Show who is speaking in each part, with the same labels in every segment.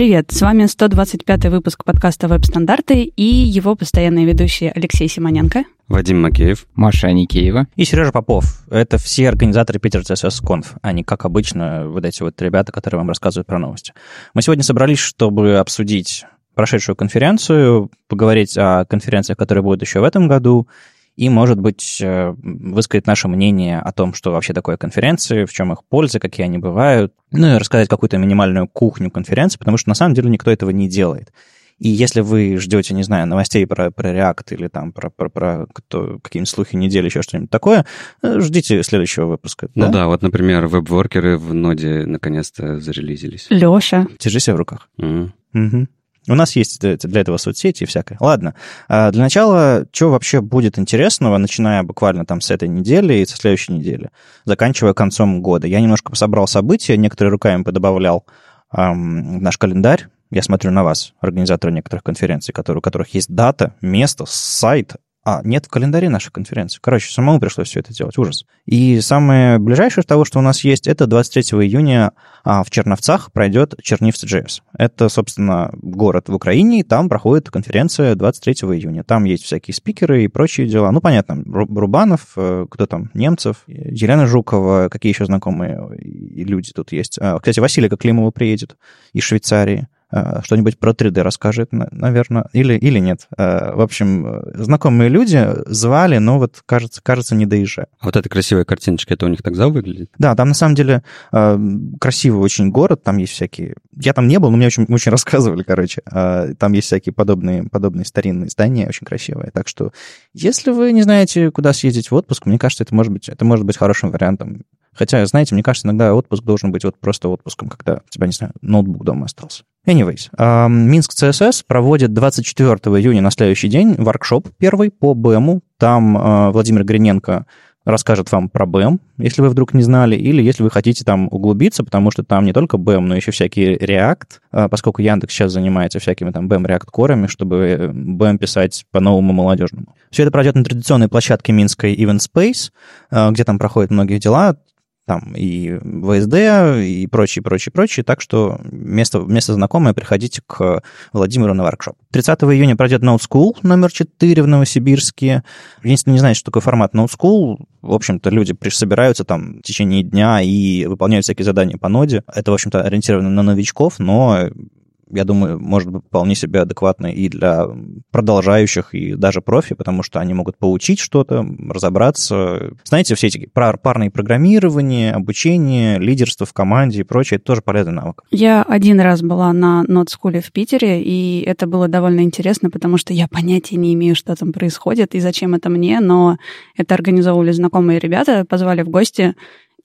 Speaker 1: привет! С вами 125 выпуск подкаста «Веб-стандарты» и его постоянные ведущие Алексей Симоненко.
Speaker 2: Вадим Макеев.
Speaker 3: Маша Аникеева.
Speaker 4: И Сережа Попов. Это все организаторы Питер CSS Conf, а не, как обычно, вот эти вот ребята, которые вам рассказывают про новости. Мы сегодня собрались, чтобы обсудить прошедшую конференцию, поговорить о конференциях, которые будут еще в этом году, и, может быть, э, высказать наше мнение о том, что вообще такое конференции, в чем их польза, какие они бывают, ну и рассказать какую-то минимальную кухню конференции, потому что на самом деле никто этого не делает. И если вы ждете, не знаю, новостей про, про React или там про, про, про какие-нибудь слухи недели, еще что-нибудь такое, э, ждите следующего выпуска.
Speaker 2: Ну да, да вот, например, веб-воркеры в ноде наконец-то зарелизились.
Speaker 1: Леша.
Speaker 4: Держи себя в руках.
Speaker 2: Mm.
Speaker 4: Угу. У нас есть для этого соцсети и всякое. Ладно, а, для начала, что вообще будет интересного, начиная буквально там с этой недели и со следующей недели, заканчивая концом года. Я немножко собрал события, некоторые руками подобавлял эм, в наш календарь. Я смотрю на вас, организаторы некоторых конференций, которые, у которых есть дата, место, сайт, а, нет в календаре нашей конференции. Короче, самому пришлось все это делать. Ужас. И самое ближайшее того, что у нас есть, это 23 июня а, в Черновцах пройдет Чернивцы.js. Это, собственно, город в Украине, и там проходит конференция 23 июня. Там есть всякие спикеры и прочие дела. Ну, понятно, Рубанов, э, кто там, Немцев, Елена Жукова, какие еще знакомые люди тут есть. А, кстати, Василий Коклимова приедет из Швейцарии. Э, что-нибудь про 3D расскажет, наверное, или, или нет. Э, в общем, знакомые люди звали, но вот, кажется, кажется, не доезжая.
Speaker 2: А вот эта красивая картиночка, это у них так за выглядит?
Speaker 4: Да, там на самом деле э, красивый очень город, там есть всякие... Я там не был, но мне очень, очень рассказывали, короче. Там есть всякие подобные, подобные старинные здания, очень красивые. Так что, если вы не знаете, куда съездить в отпуск, мне кажется, это может быть, это может быть хорошим вариантом. Хотя, знаете, мне кажется, иногда отпуск должен быть вот просто отпуском, когда у тебя, не знаю, ноутбук дома остался. Anyways, Минск CSS проводит 24 июня на следующий день воркшоп первый по BEM. Там э, Владимир Гриненко расскажет вам про BEM, если вы вдруг не знали, или если вы хотите там углубиться, потому что там не только BEM, но еще всякие React, э, поскольку Яндекс сейчас занимается всякими там BEM React корами, чтобы BEM писать по-новому молодежному. Все это пройдет на традиционной площадке Минской Event Space, э, где там проходят многие дела там и ВСД, и прочее, прочее, прочее. Так что место, место знакомое, приходите к Владимиру на воркшоп. 30 июня пройдет Note School номер 4 в Новосибирске. Если не знаете, что такое формат Note School, в общем-то, люди собираются там в течение дня и выполняют всякие задания по ноде. Это, в общем-то, ориентировано на новичков, но я думаю, может быть вполне себе адекватно и для продолжающих, и даже профи, потому что они могут получить что-то, разобраться. Знаете, все эти парные программирование, обучение, лидерство в команде и прочее, это тоже полезный навык.
Speaker 1: Я один раз была на нот-скуле в Питере, и это было довольно интересно, потому что я понятия не имею, что там происходит и зачем это мне, но это организовывали знакомые ребята, позвали в гости,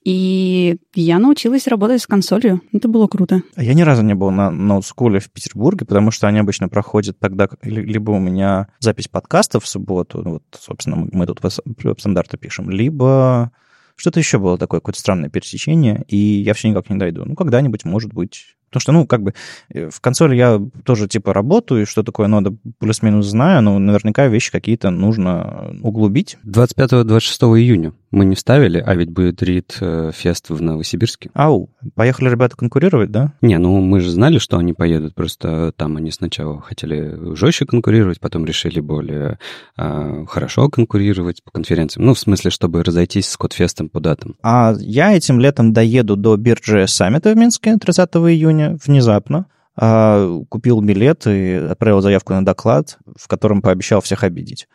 Speaker 1: и я научилась работать с консолью. Это было круто.
Speaker 4: Я ни разу не был на ноутскуле в Петербурге, потому что они обычно проходят тогда, либо у меня запись подкастов в субботу, ну вот, собственно, мы тут веб-стандарты пишем, либо что-то еще было такое, какое-то странное пересечение, и я все никак не дойду. Ну, когда-нибудь, может быть, Потому что, ну, как бы э, в консоли я тоже типа работаю, что такое нода плюс-минус знаю, но наверняка вещи какие-то нужно углубить.
Speaker 2: 25-26 июня мы не вставили, а ведь будет Рид э, Фест в Новосибирске.
Speaker 4: Ау, поехали ребята конкурировать, да?
Speaker 2: Не, ну мы же знали, что они поедут, просто там они сначала хотели жестче конкурировать, потом решили более э, хорошо конкурировать по конференциям. Ну, в смысле, чтобы разойтись с Кодфестом по датам.
Speaker 4: А я этим летом доеду до биржи саммита в Минске 30 июня, внезапно а, купил билет и отправил заявку на доклад, в котором пообещал всех обидеть.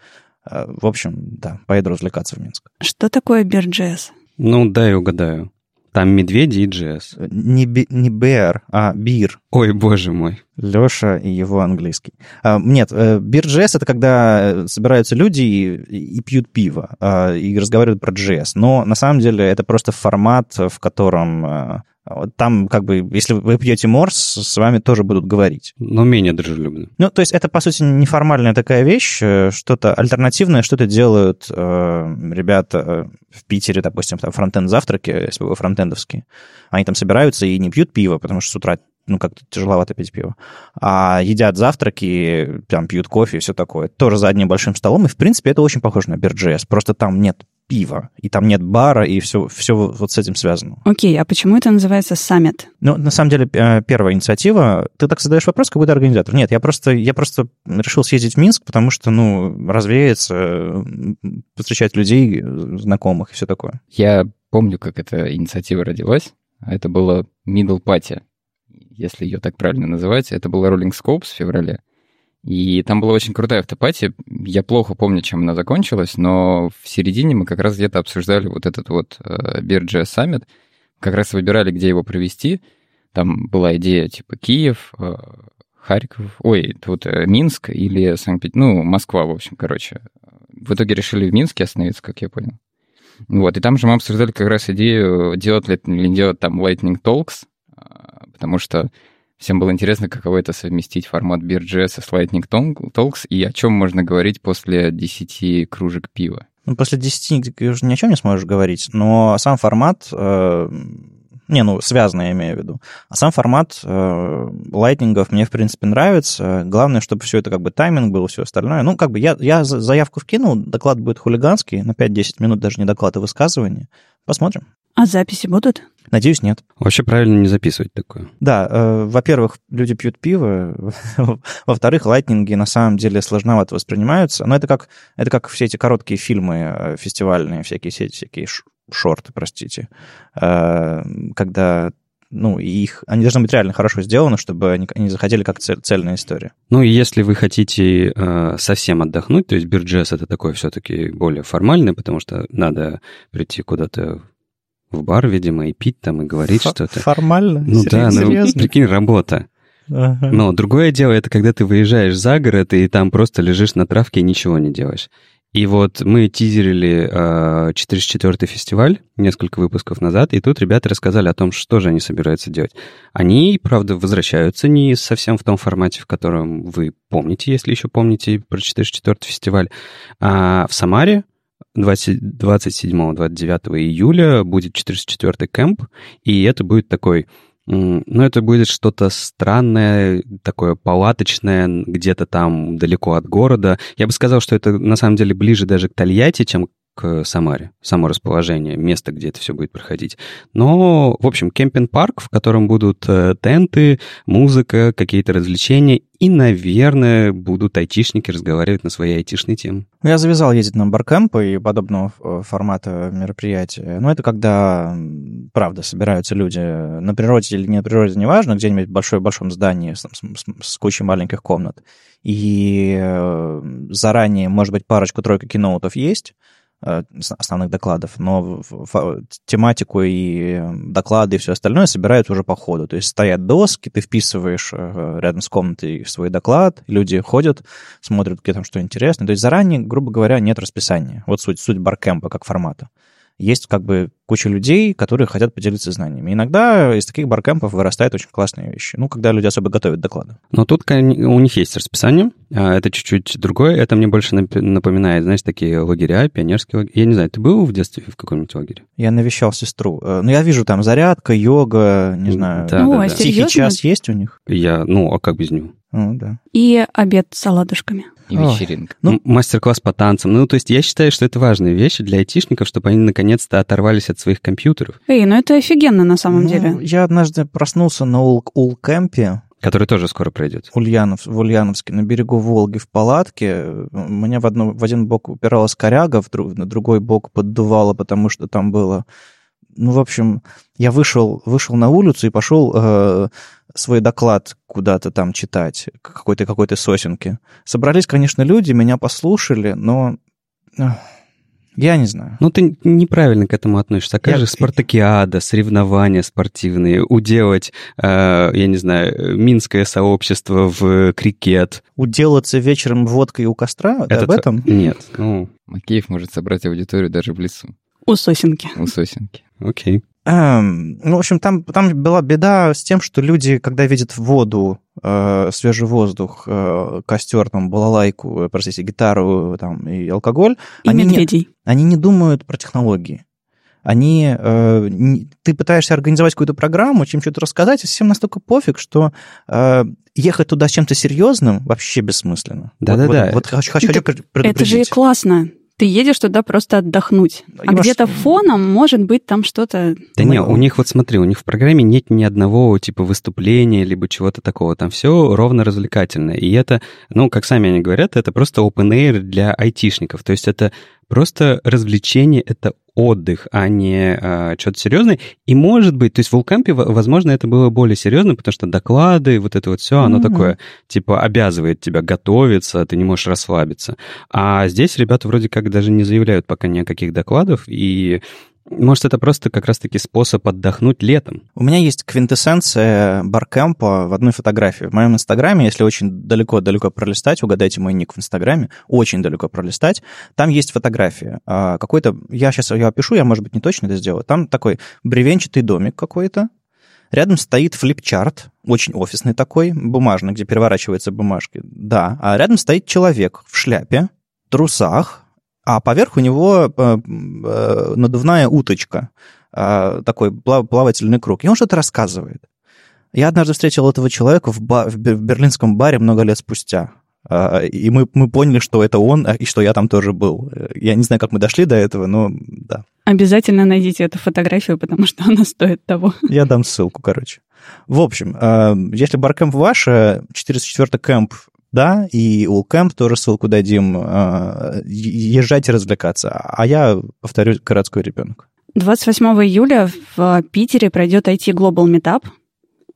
Speaker 4: А, в общем, да, поеду развлекаться в Минск.
Speaker 1: Что такое Бирджес?
Speaker 2: Ну, дай угадаю. Там медведи и джесс.
Speaker 4: Не, би, не bear, а бир.
Speaker 2: Ой, боже мой.
Speaker 4: Леша и его английский. А, нет, э, бир джесс — это когда собираются люди и, и пьют пиво, а, и разговаривают про джесс. Но на самом деле это просто формат, в котором там, как бы, если вы пьете морс, с вами тоже будут говорить.
Speaker 2: Но менее дружелюбно.
Speaker 4: Ну, то есть это, по сути, неформальная такая вещь, э, что-то альтернативное, что-то делают э, ребята э, в Питере, допустим, там фронтенд-завтраки, если вы фронтендовские. Они там собираются и не пьют пиво, потому что с утра ну, как-то тяжеловато пить пиво. А едят завтраки, там, пьют кофе и все такое. Тоже за одним большим столом. И, в принципе, это очень похоже на Бирджес. Просто там нет пиво, и там нет бара, и все, все вот с этим связано.
Speaker 1: Окей, а почему это называется саммит?
Speaker 4: Ну, на самом деле, э, первая инициатива, ты так задаешь вопрос, как будто организатор. Нет, я просто, я просто решил съездить в Минск, потому что, ну, развеяться, встречать людей, знакомых и все такое.
Speaker 3: Я помню, как эта инициатива родилась. Это было Middle Party, если ее так правильно называть. Это было Rolling Scopes в феврале. И там была очень крутая автопати. Я плохо помню, чем она закончилась, но в середине мы как раз где-то обсуждали вот этот вот uh, BeerJS Summit. Как раз выбирали, где его провести. Там была идея типа Киев, uh, Харьков, ой, тут uh, Минск или Санкт-Петербург, ну, Москва, в общем, короче. В итоге решили в Минске остановиться, как я понял. Вот, и там же мы обсуждали как раз идею, делать ли не делать там Lightning Talks, потому что Всем было интересно, каково это совместить формат BeerJS с Lightning Talks, и о чем можно говорить после 10 кружек пива.
Speaker 4: Ну, после 10 ты уже ни о чем не сможешь говорить, но сам формат, э, не, ну, связанный я имею в виду, а сам формат э, лайтнингов мне, в принципе, нравится. Главное, чтобы все это как бы тайминг был, все остальное. Ну, как бы я, я заявку вкинул, доклад будет хулиганский, на 5-10 минут даже не доклад, а высказывание. Посмотрим.
Speaker 1: А записи будут?
Speaker 4: Надеюсь, нет.
Speaker 2: Вообще правильно не записывать такое.
Speaker 4: Да, э, во-первых, люди пьют пиво, во-вторых, лайтнинги на самом деле сложновато воспринимаются, но это как, это как все эти короткие фильмы э, фестивальные, всякие, всякие шорты, простите, э, когда ну, их, они должны быть реально хорошо сделаны, чтобы они, они заходили как цель, цельная история.
Speaker 2: Ну, и если вы хотите э, совсем отдохнуть, то есть бирджес это такое все-таки более формальное, потому что надо прийти куда-то в бар, видимо, и пить там, и говорить что-то.
Speaker 4: Формально?
Speaker 2: Ну да, ну, прикинь, работа. Ага. Но другое дело, это когда ты выезжаешь за город, и там просто лежишь на травке и ничего не делаешь. И вот мы тизерили э, 404 фестиваль несколько выпусков назад, и тут ребята рассказали о том, что же они собираются делать. Они, правда, возвращаются не совсем в том формате, в котором вы помните, если еще помните про 404 фестиваль. А в Самаре 27-29 июля будет 404 кемп, и это будет такой ну, это будет что-то странное, такое палаточное, где-то там далеко от города. Я бы сказал, что это на самом деле ближе даже к Тольятти, чем к Самаре, само расположение, место, где это все будет проходить. Но, в общем, кемпинг-парк, в котором будут э, тенты, музыка, какие-то развлечения, и, наверное, будут айтишники разговаривать на свои айтишные темы.
Speaker 4: Ну, я завязал ездить на баркэмпы и подобного э, формата мероприятия. Но это когда, правда, собираются люди на природе или не на природе, неважно, где-нибудь в большом-большом здании с, с, с кучей маленьких комнат. И э, заранее, может быть, парочку-тройку киноутов есть, основных докладов, но тематику и доклады и все остальное собирают уже по ходу. То есть стоят доски, ты вписываешь э, рядом с комнатой свой доклад, люди ходят, смотрят, где там что интересно. То есть заранее, грубо говоря, нет расписания. Вот суть, суть баркемпа как формата есть как бы куча людей, которые хотят поделиться знаниями. Иногда из таких баркэмпов вырастают очень классные вещи. Ну, когда люди особо готовят доклады.
Speaker 2: Но тут у них есть расписание. А это чуть-чуть другое. Это мне больше напоминает, знаешь, такие лагеря, пионерские лагеря. Я не знаю, ты был в детстве в каком-нибудь лагере?
Speaker 4: Я навещал сестру. Э, ну, я вижу там зарядка, йога, не знаю.
Speaker 1: Да, ну, да, а да.
Speaker 4: Тихий час есть у них?
Speaker 2: Я, ну, а как без него?
Speaker 4: Ну, да.
Speaker 1: И обед с оладушками.
Speaker 3: И вечеринка.
Speaker 2: Ну, мастер-класс по танцам. Ну, то есть я считаю, что это важные вещи для айтишников, чтобы они наконец-то оторвались от своих компьютеров.
Speaker 1: Эй, ну это офигенно на самом
Speaker 4: ну,
Speaker 1: деле.
Speaker 4: Я однажды проснулся на Улкэмпе,
Speaker 2: Который тоже скоро пройдет.
Speaker 4: Ульянов, в Ульяновске, на берегу Волги в палатке. Мне в, одну, в один бок упиралась коряга, в друг, на другой бок поддувало, потому что там было... Ну, в общем, я вышел, вышел на улицу и пошел э, свой доклад куда-то там читать, какой-то какой-то сосенки. Собрались, конечно, люди, меня послушали, но я не знаю.
Speaker 2: Ну, ты неправильно к этому относишься. А как я... же спартакиада, соревнования спортивные, уделать, э, я не знаю, минское сообщество в крикет.
Speaker 4: Уделаться вечером водкой у костра? Это об этом?
Speaker 2: Нет. Ну...
Speaker 3: Макеев может собрать аудиторию даже в лесу.
Speaker 1: У сосенки.
Speaker 3: У сосенки.
Speaker 2: Окей.
Speaker 4: Эм, ну, в общем, там, там была беда с тем, что люди, когда видят воду, э, свежий воздух, э, костер, там, балалайку, э, простите, гитару там, и алкоголь,
Speaker 1: и
Speaker 4: они,
Speaker 1: медведей.
Speaker 4: Не, они не думают про технологии. Они, э, не, ты пытаешься организовать какую-то программу, чем что-то рассказать, и всем настолько пофиг, что э, ехать туда с чем-то серьезным вообще бессмысленно.
Speaker 2: Да-да-да.
Speaker 4: Вот, вот, вот хочу, хочу
Speaker 1: это, это же и классно Ты едешь туда просто отдохнуть.
Speaker 4: И
Speaker 1: А где-то фоном может быть там что-то...
Speaker 2: Да не, у них вот смотри, у них в программе нет ни одного типа выступления либо чего-то такого. Там все ровно развлекательное. И это, ну, как сами они говорят, это просто open air для айтишников. То есть это просто развлечение, это отдых, а не а, что-то серьезное. И может быть, то есть в Вулкампе, возможно, это было более серьезно, потому что доклады, вот это вот все, оно
Speaker 4: Мгм.
Speaker 2: такое, типа, обязывает тебя готовиться, ты не можешь расслабиться. А здесь ребята вроде как даже не заявляют пока ни о каких докладов, и может, это просто как раз-таки способ отдохнуть летом.
Speaker 4: У меня есть квинтэссенция баркэмпа в одной фотографии. В моем инстаграме, если очень далеко-далеко пролистать, угадайте мой ник в инстаграме, очень далеко пролистать, там есть фотография. А, Какой-то, я сейчас ее опишу, я, может быть, не точно это сделаю. Там такой бревенчатый домик какой-то, Рядом стоит флипчарт, очень офисный такой, бумажный, где переворачиваются бумажки. Да, а рядом стоит человек в шляпе, трусах, а поверх у него э, э, надувная уточка, э, такой плав- плавательный круг. И он что-то рассказывает. Я однажды встретил этого человека в, ба- в бер- в берлинском баре много лет спустя. И мы, мы поняли, что это он, и что я там тоже был. Я не знаю, как мы дошли до этого, но да.
Speaker 1: Обязательно найдите эту фотографию, потому что она стоит того.
Speaker 4: Я дам ссылку, короче. В общем, если баркэмп ваш, э, 404 кэмп, да, и Улкэмп тоже ссылку дадим. э, е- Езжайте развлекаться. А я повторю городской ребенок.
Speaker 1: 28 июля в Питере пройдет IT Global Meetup.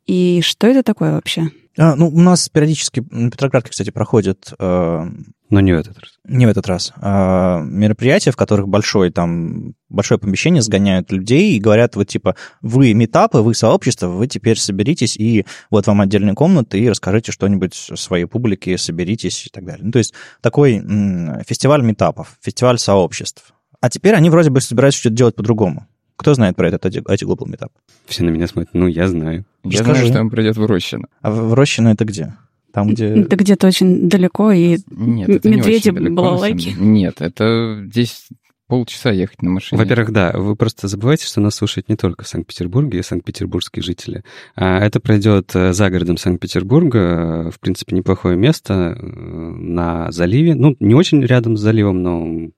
Speaker 1: И что это такое вообще?
Speaker 4: А, ну, у нас периодически, на Петроградке, кстати, проходит э,
Speaker 2: Но не в этот раз.
Speaker 4: не в этот раз, а мероприятия, в которых большое там большое помещение сгоняют людей и говорят, вот типа, вы метапы, вы сообщество, вы теперь соберитесь, и вот вам отдельные комнаты, и расскажите что-нибудь своей публике, соберитесь и так далее. Ну, то есть такой м, фестиваль метапов, фестиваль сообществ. А теперь они вроде бы собираются что-то делать по-другому. Кто знает про этот IT Global Meetup?
Speaker 2: Все на меня смотрят. Ну, я знаю.
Speaker 3: Я знаю, что он придет в Рощино.
Speaker 4: А в Рощино это где? Там, где...
Speaker 1: Это где-то очень далеко, и
Speaker 3: Нет, это не
Speaker 1: медведи,
Speaker 3: очень далеко,
Speaker 1: балалайки.
Speaker 3: Нет, это здесь полчаса ехать на машине.
Speaker 2: Во-первых, да, вы просто забывайте, что нас слушают не только в Санкт-Петербурге и санкт-петербургские жители. А Это пройдет э, за городом Санкт-Петербурга, э, в принципе, неплохое место э, на заливе. Ну, не очень рядом с заливом, но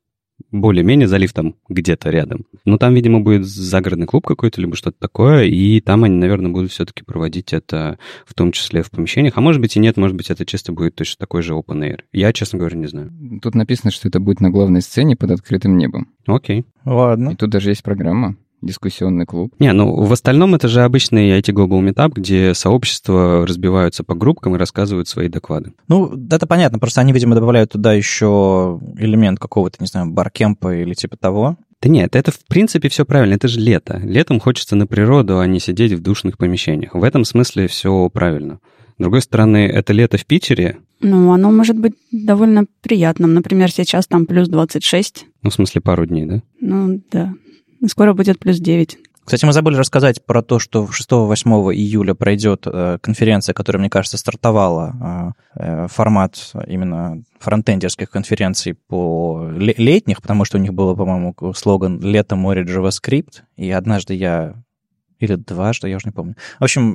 Speaker 2: более-менее залив там где-то рядом. Но там, видимо, будет загородный клуб какой-то, либо что-то такое, и там они, наверное, будут все-таки проводить это в том числе в помещениях. А может быть и нет, может быть, это чисто будет точно такой же open air. Я, честно говоря, не знаю.
Speaker 3: Тут написано, что это будет на главной сцене под открытым небом.
Speaker 2: Окей.
Speaker 4: Ладно.
Speaker 3: И тут даже есть программа, дискуссионный клуб.
Speaker 2: Не, ну в остальном это же обычный IT Global Meetup, где сообщества разбиваются по группкам и рассказывают свои доклады.
Speaker 4: Ну, это понятно, просто они, видимо, добавляют туда еще элемент какого-то, не знаю, баркемпа или типа того.
Speaker 2: Да нет, это в принципе все правильно, это же лето. Летом хочется на природу, а не сидеть в душных помещениях. В этом смысле все правильно. С другой стороны, это лето в Питере,
Speaker 1: ну, оно может быть довольно приятным. Например, сейчас там плюс 26.
Speaker 2: ну, в смысле, пару дней, да?
Speaker 1: Ну, да. Скоро будет плюс 9.
Speaker 4: Кстати, мы забыли рассказать про то, что 6-8 июля пройдет э, конференция, которая, мне кажется, стартовала э, э, формат именно фронтендерских конференций по ле- летних, потому что у них был, по-моему, слоган «Лето, море, JavaScript», и однажды я или дважды, я уже не помню. В общем,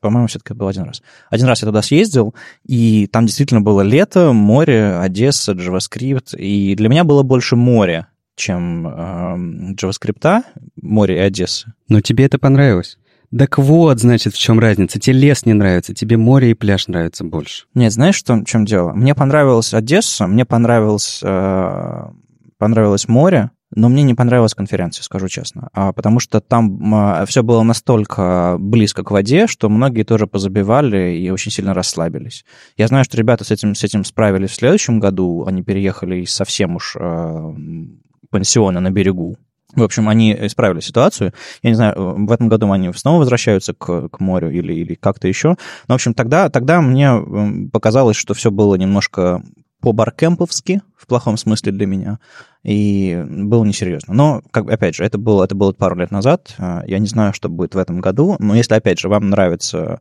Speaker 4: по-моему, все-таки был один раз. Один раз я туда съездил, и там действительно было лето, море, Одесса, JavaScript, и для меня было больше море, чем э, JavaScript, море и Одесса.
Speaker 2: Но тебе это понравилось. Так вот, значит, в чем разница. Тебе лес не нравится, тебе море и пляж нравятся больше.
Speaker 4: Нет, знаешь, что, в чем дело? Мне понравилась Одесса, мне понравилось, э, понравилось море, но мне не понравилась конференция, скажу честно. А, потому что там все было настолько близко к воде, что многие тоже позабивали и очень сильно расслабились. Я знаю, что ребята с этим, с этим справились в следующем году. Они переехали из совсем уж э, пансиона на берегу. В общем, они исправили ситуацию. Я не знаю, в этом году они снова возвращаются к, к морю или, или как-то еще. Но, в общем, тогда, тогда мне показалось, что все было немножко по-баркемповски, в плохом смысле для меня, и было несерьезно. Но, как, опять же, это было, это было пару лет назад. А, Я не знаю, что будет в этом году, но если, опять же, вам нравится...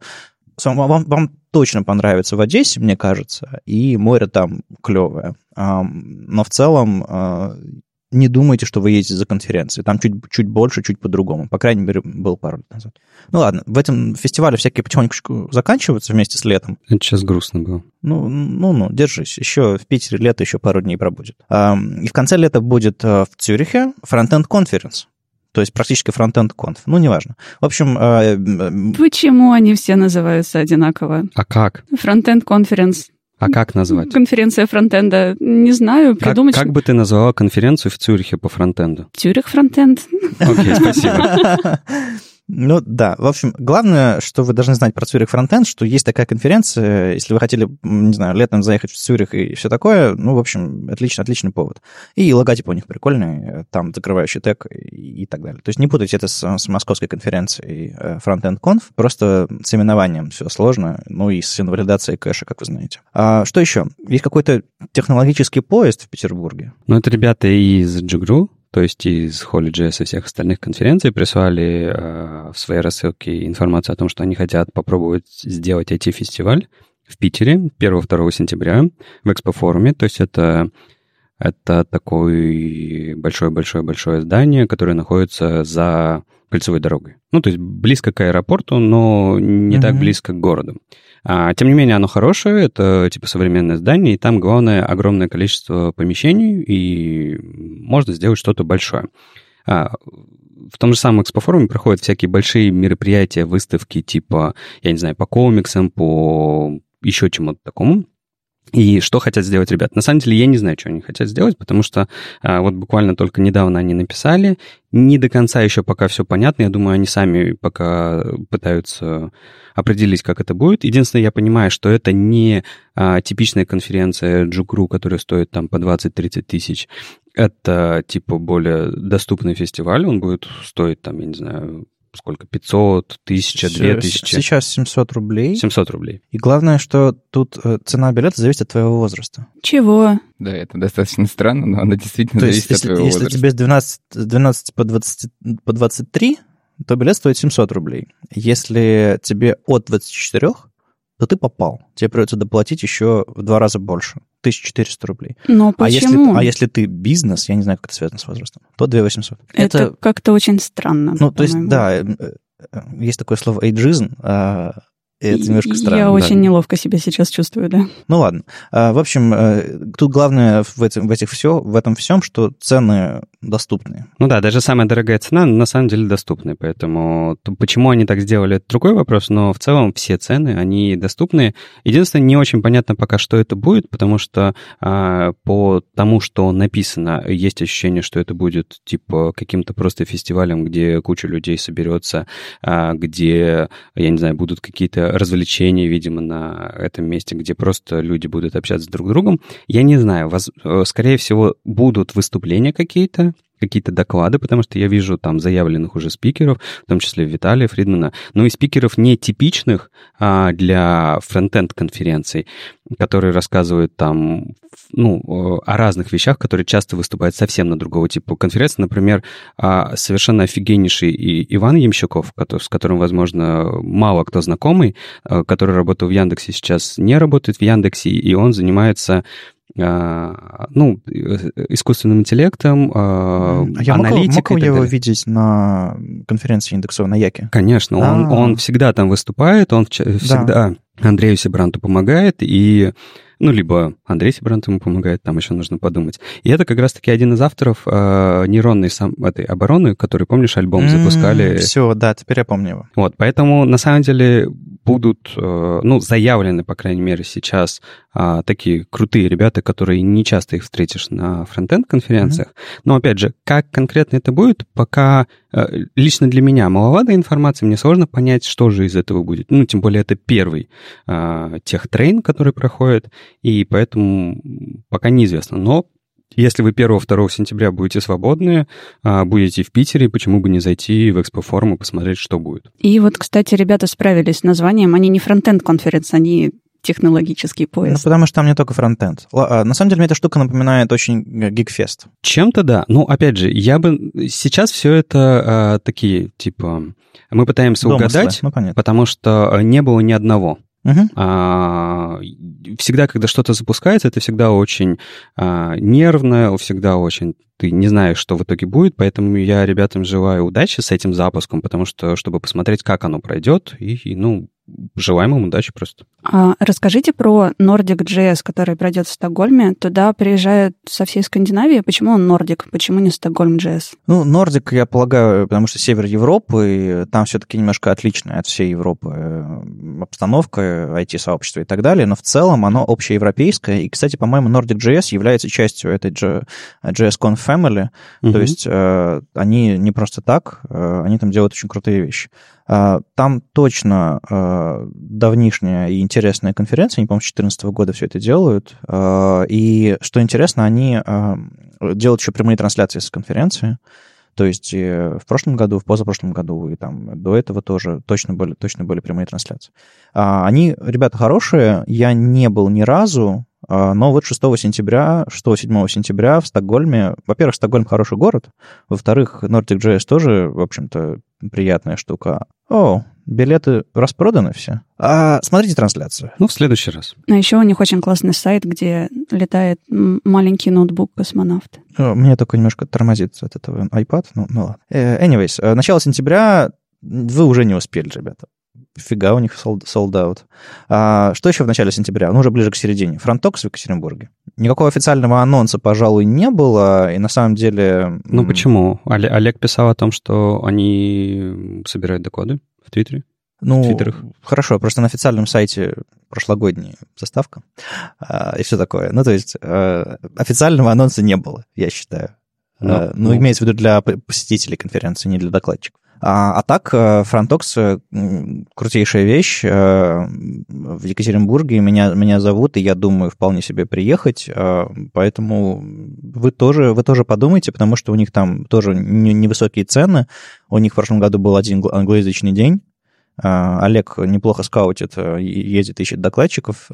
Speaker 4: Вам, вам точно понравится в Одессе, мне кажется, и море там клевое. Но в целом а, не думайте, что вы едете за конференцией. Там чуть, чуть больше, чуть по-другому. По крайней мере, был пару лет назад. Ну ладно, в этом фестивале всякие потихонечку заканчиваются вместе с летом.
Speaker 2: Это сейчас грустно было.
Speaker 4: Ну, ну, ну, держись. Еще в Питере лето еще пару дней пробудет. И в конце лета будет э, в Цюрихе фронтенд конференц. То есть практически фронтенд конф. Ну, неважно. В общем... Э,
Speaker 1: Почему они все называются одинаково?
Speaker 2: А как?
Speaker 1: Фронтенд конференц.
Speaker 2: А как назвать?
Speaker 1: Конференция фронтенда. Не знаю, придумать...
Speaker 2: Как, как бы ты назвала конференцию в Цюрихе по фронтенду?
Speaker 1: Цюрих фронтенд.
Speaker 2: Окей, спасибо.
Speaker 4: Ну да, в общем, главное, что вы должны знать про Цюрих Фронтенд, что есть такая конференция, если вы хотели, не знаю, летом заехать в Цюрих и все такое, ну, в общем, отличный, отличный повод. И логотип у них прикольный, там закрывающий тег и, и так далее. То есть не путайте это с, с московской конференцией э, Frontend Conf, просто с именованием все сложно, ну и с инвалидацией кэша, как вы знаете. А что еще? Есть какой-то технологический поезд в Петербурге?
Speaker 2: Ну, это ребята из Джигру, то есть из HolyJS и всех остальных конференций прислали э, в своей рассылке информацию о том, что они хотят попробовать сделать IT-фестиваль в Питере 1-2 сентября в экспофоруме. То есть это, это такое большое-большое-большое здание, которое находится за кольцевой дорогой. Ну, то есть близко к аэропорту, но не mm-hmm. так близко к городу. А, тем не менее, оно хорошее, это типа современное здание, и там главное огромное количество помещений, и можно сделать что-то большое. А, в том же самом экспофоруме проходят всякие большие мероприятия, выставки типа, я не знаю, по комиксам, по еще чему-то такому. И что хотят сделать ребята? На самом деле я не знаю, что они хотят сделать, потому что а, вот буквально только недавно они написали. Не до конца еще пока все понятно. Я думаю, они сами пока пытаются определить, как это будет. Единственное, я понимаю, что это не а, типичная конференция Джукру, которая стоит там по 20-30 тысяч. Это типа более доступный фестиваль. Он будет стоить там, я не знаю, сколько, 500, 1000, 2000?
Speaker 4: Сейчас 700 рублей.
Speaker 2: 700 рублей.
Speaker 4: И главное, что тут э, цена билета зависит от твоего возраста.
Speaker 1: Чего?
Speaker 3: Да, это достаточно странно, но она действительно То зависит
Speaker 4: есть,
Speaker 3: от твоего
Speaker 4: если
Speaker 3: возраста.
Speaker 4: тебе с 12, 12 по, 20, по 23, то билет стоит 700 рублей. Если тебе от 24, то ты попал. Тебе придется доплатить еще в два раза больше. 1400 рублей.
Speaker 1: Но почему?
Speaker 4: А если, а если ты бизнес, я не знаю, как это связано с возрастом, то 2800.
Speaker 1: Это, это как-то очень странно.
Speaker 4: Ну, то есть, да, э, э, есть такое слово эйджизм, это немножко странно.
Speaker 1: Я очень неловко себя сейчас чувствую, да.
Speaker 4: Ну ладно. А, в общем, э, тут главное в, этом, в, этих все, в этом всем, что цены доступны.
Speaker 2: Ну да, даже самая дорогая цена на самом деле доступны, поэтому то, почему они так сделали, это другой вопрос, но в целом все цены, они доступны. Единственное, не очень понятно пока, что это будет, потому что а, по тому, что написано, есть ощущение, что это будет типа каким-то просто фестивалем, где куча людей соберется, а, где, я не знаю, будут какие-то развлечения, видимо, на этом месте, где просто люди будут общаться друг с другом. Я не знаю, воз... Э, скорее всего, будут выступления какие-то, какие-то доклады, потому что я вижу там заявленных уже спикеров, в том числе Виталия Фридмана, но и спикеров не типичных а, для фронтенд конференций, которые рассказывают там ну, о разных вещах, которые часто выступают совсем на другого типа конференции. Например, а, совершенно офигеннейший Иван Ямщиков, с которым, возможно, мало кто знакомый, а, который работал в Яндексе, сейчас не работает в Яндексе, и он занимается ну, искусственным интеллектом, а аналитикой.
Speaker 4: Мог, мог его видеть на конференции индексов на Яке?
Speaker 2: Конечно, он, он всегда там выступает, он всегда да. Андрею Сибранту помогает, и ну, либо Андрей Сибрант ему помогает, там еще нужно подумать. И это как раз-таки один из авторов э, нейронной сам, этой обороны, который, помнишь, альбом mm-hmm, запускали.
Speaker 4: Все, да, теперь я помню его.
Speaker 2: Вот, поэтому, на самом деле, будут, э, ну, заявлены, по крайней мере, сейчас э, такие крутые ребята, которые не часто их встретишь на фронтенд-конференциях. Mm-hmm. Но, опять же, как конкретно это будет, пока э, лично для меня маловато информации, мне сложно понять, что же из этого будет. Ну, тем более, это первый э, техтрейн, который проходит, и поэтому пока неизвестно. Но если вы 1-2 сентября будете свободны, а, будете в Питере, почему бы не зайти в экспофорум и посмотреть, что будет.
Speaker 1: И вот, кстати, ребята справились с названием. Они не фронтенд-конференц, они технологический поезд.
Speaker 4: Ну, потому что там не только фронтенд. А, на самом деле, мне эта штука напоминает очень гигфест.
Speaker 2: Чем-то да. Ну, опять же, я бы... Сейчас все это а, такие, типа... Мы пытаемся Домыслы. угадать, ну, понятно. потому что не было ни одного Угу. А, всегда, когда что-то запускается, это всегда очень а, нервно, всегда очень ты не знаешь, что в итоге будет, поэтому я ребятам желаю удачи с этим запуском, потому что, чтобы посмотреть, как оно пройдет, и, и ну, желаем им удачи просто.
Speaker 1: А, расскажите про Nordic.js, который пройдет в Стокгольме. Туда приезжают со всей Скандинавии. Почему он Nordic? Почему не Стокгольм.js?
Speaker 4: Ну, Nordic, я полагаю, потому что север Европы, и там все-таки немножко отличная от всей Европы э, обстановка, IT-сообщества и так далее, но в целом оно общеевропейское. И, кстати, по-моему, Nordic.js является частью этой JSConf Family. Mm-hmm. То есть э, они не просто так, э, они там делают очень крутые вещи. А, там точно а, давнишняя и интересная конференция, они, по-моему, с 2014 года все это делают. А, и что интересно, они делают еще прямые трансляции с конференции. То есть в прошлом году, в позапрошлом году и там до этого тоже точно были, точно были прямые трансляции. Они, ребята, хорошие. Я не был ни разу, но вот 6 сентября, 6-7 сентября в Стокгольме, во-первых, Стокгольм хороший город, во-вторых, Nordic.js тоже, в общем-то, приятная штука. О, билеты распроданы все. А смотрите трансляцию.
Speaker 2: Ну, в следующий раз.
Speaker 1: А еще у них очень классный сайт, где летает маленький ноутбук космонавт.
Speaker 4: Мне только немножко тормозит от этого iPad. Ну, ну ладно. Э, anyways, э, начало сентября вы уже не успели, ребята. Фига у них out. А, что еще в начале сентября? Ну, уже ближе к середине. FrontTalks в Екатеринбурге. Никакого официального анонса, пожалуй, не было, и на самом деле...
Speaker 2: Ну, почему? Олег писал о том, что они собирают доклады в Твиттере.
Speaker 4: Ну, в Твиттерах. хорошо, просто на официальном сайте прошлогодняя заставка а, и все такое. Ну, то есть а, официального анонса не было, я считаю. Ну, а, ну, ну, имеется в виду для посетителей конференции, не для докладчиков. А, а так, FrontTalks э, крутейшая вещь. Э, в Екатеринбурге меня, меня зовут, и я думаю вполне себе приехать. Э, поэтому вы тоже, вы тоже подумайте, потому что у них там тоже невысокие цены. У них в прошлом году был один англоязычный день. Олег неплохо скаутит, ездит, ищет докладчиков,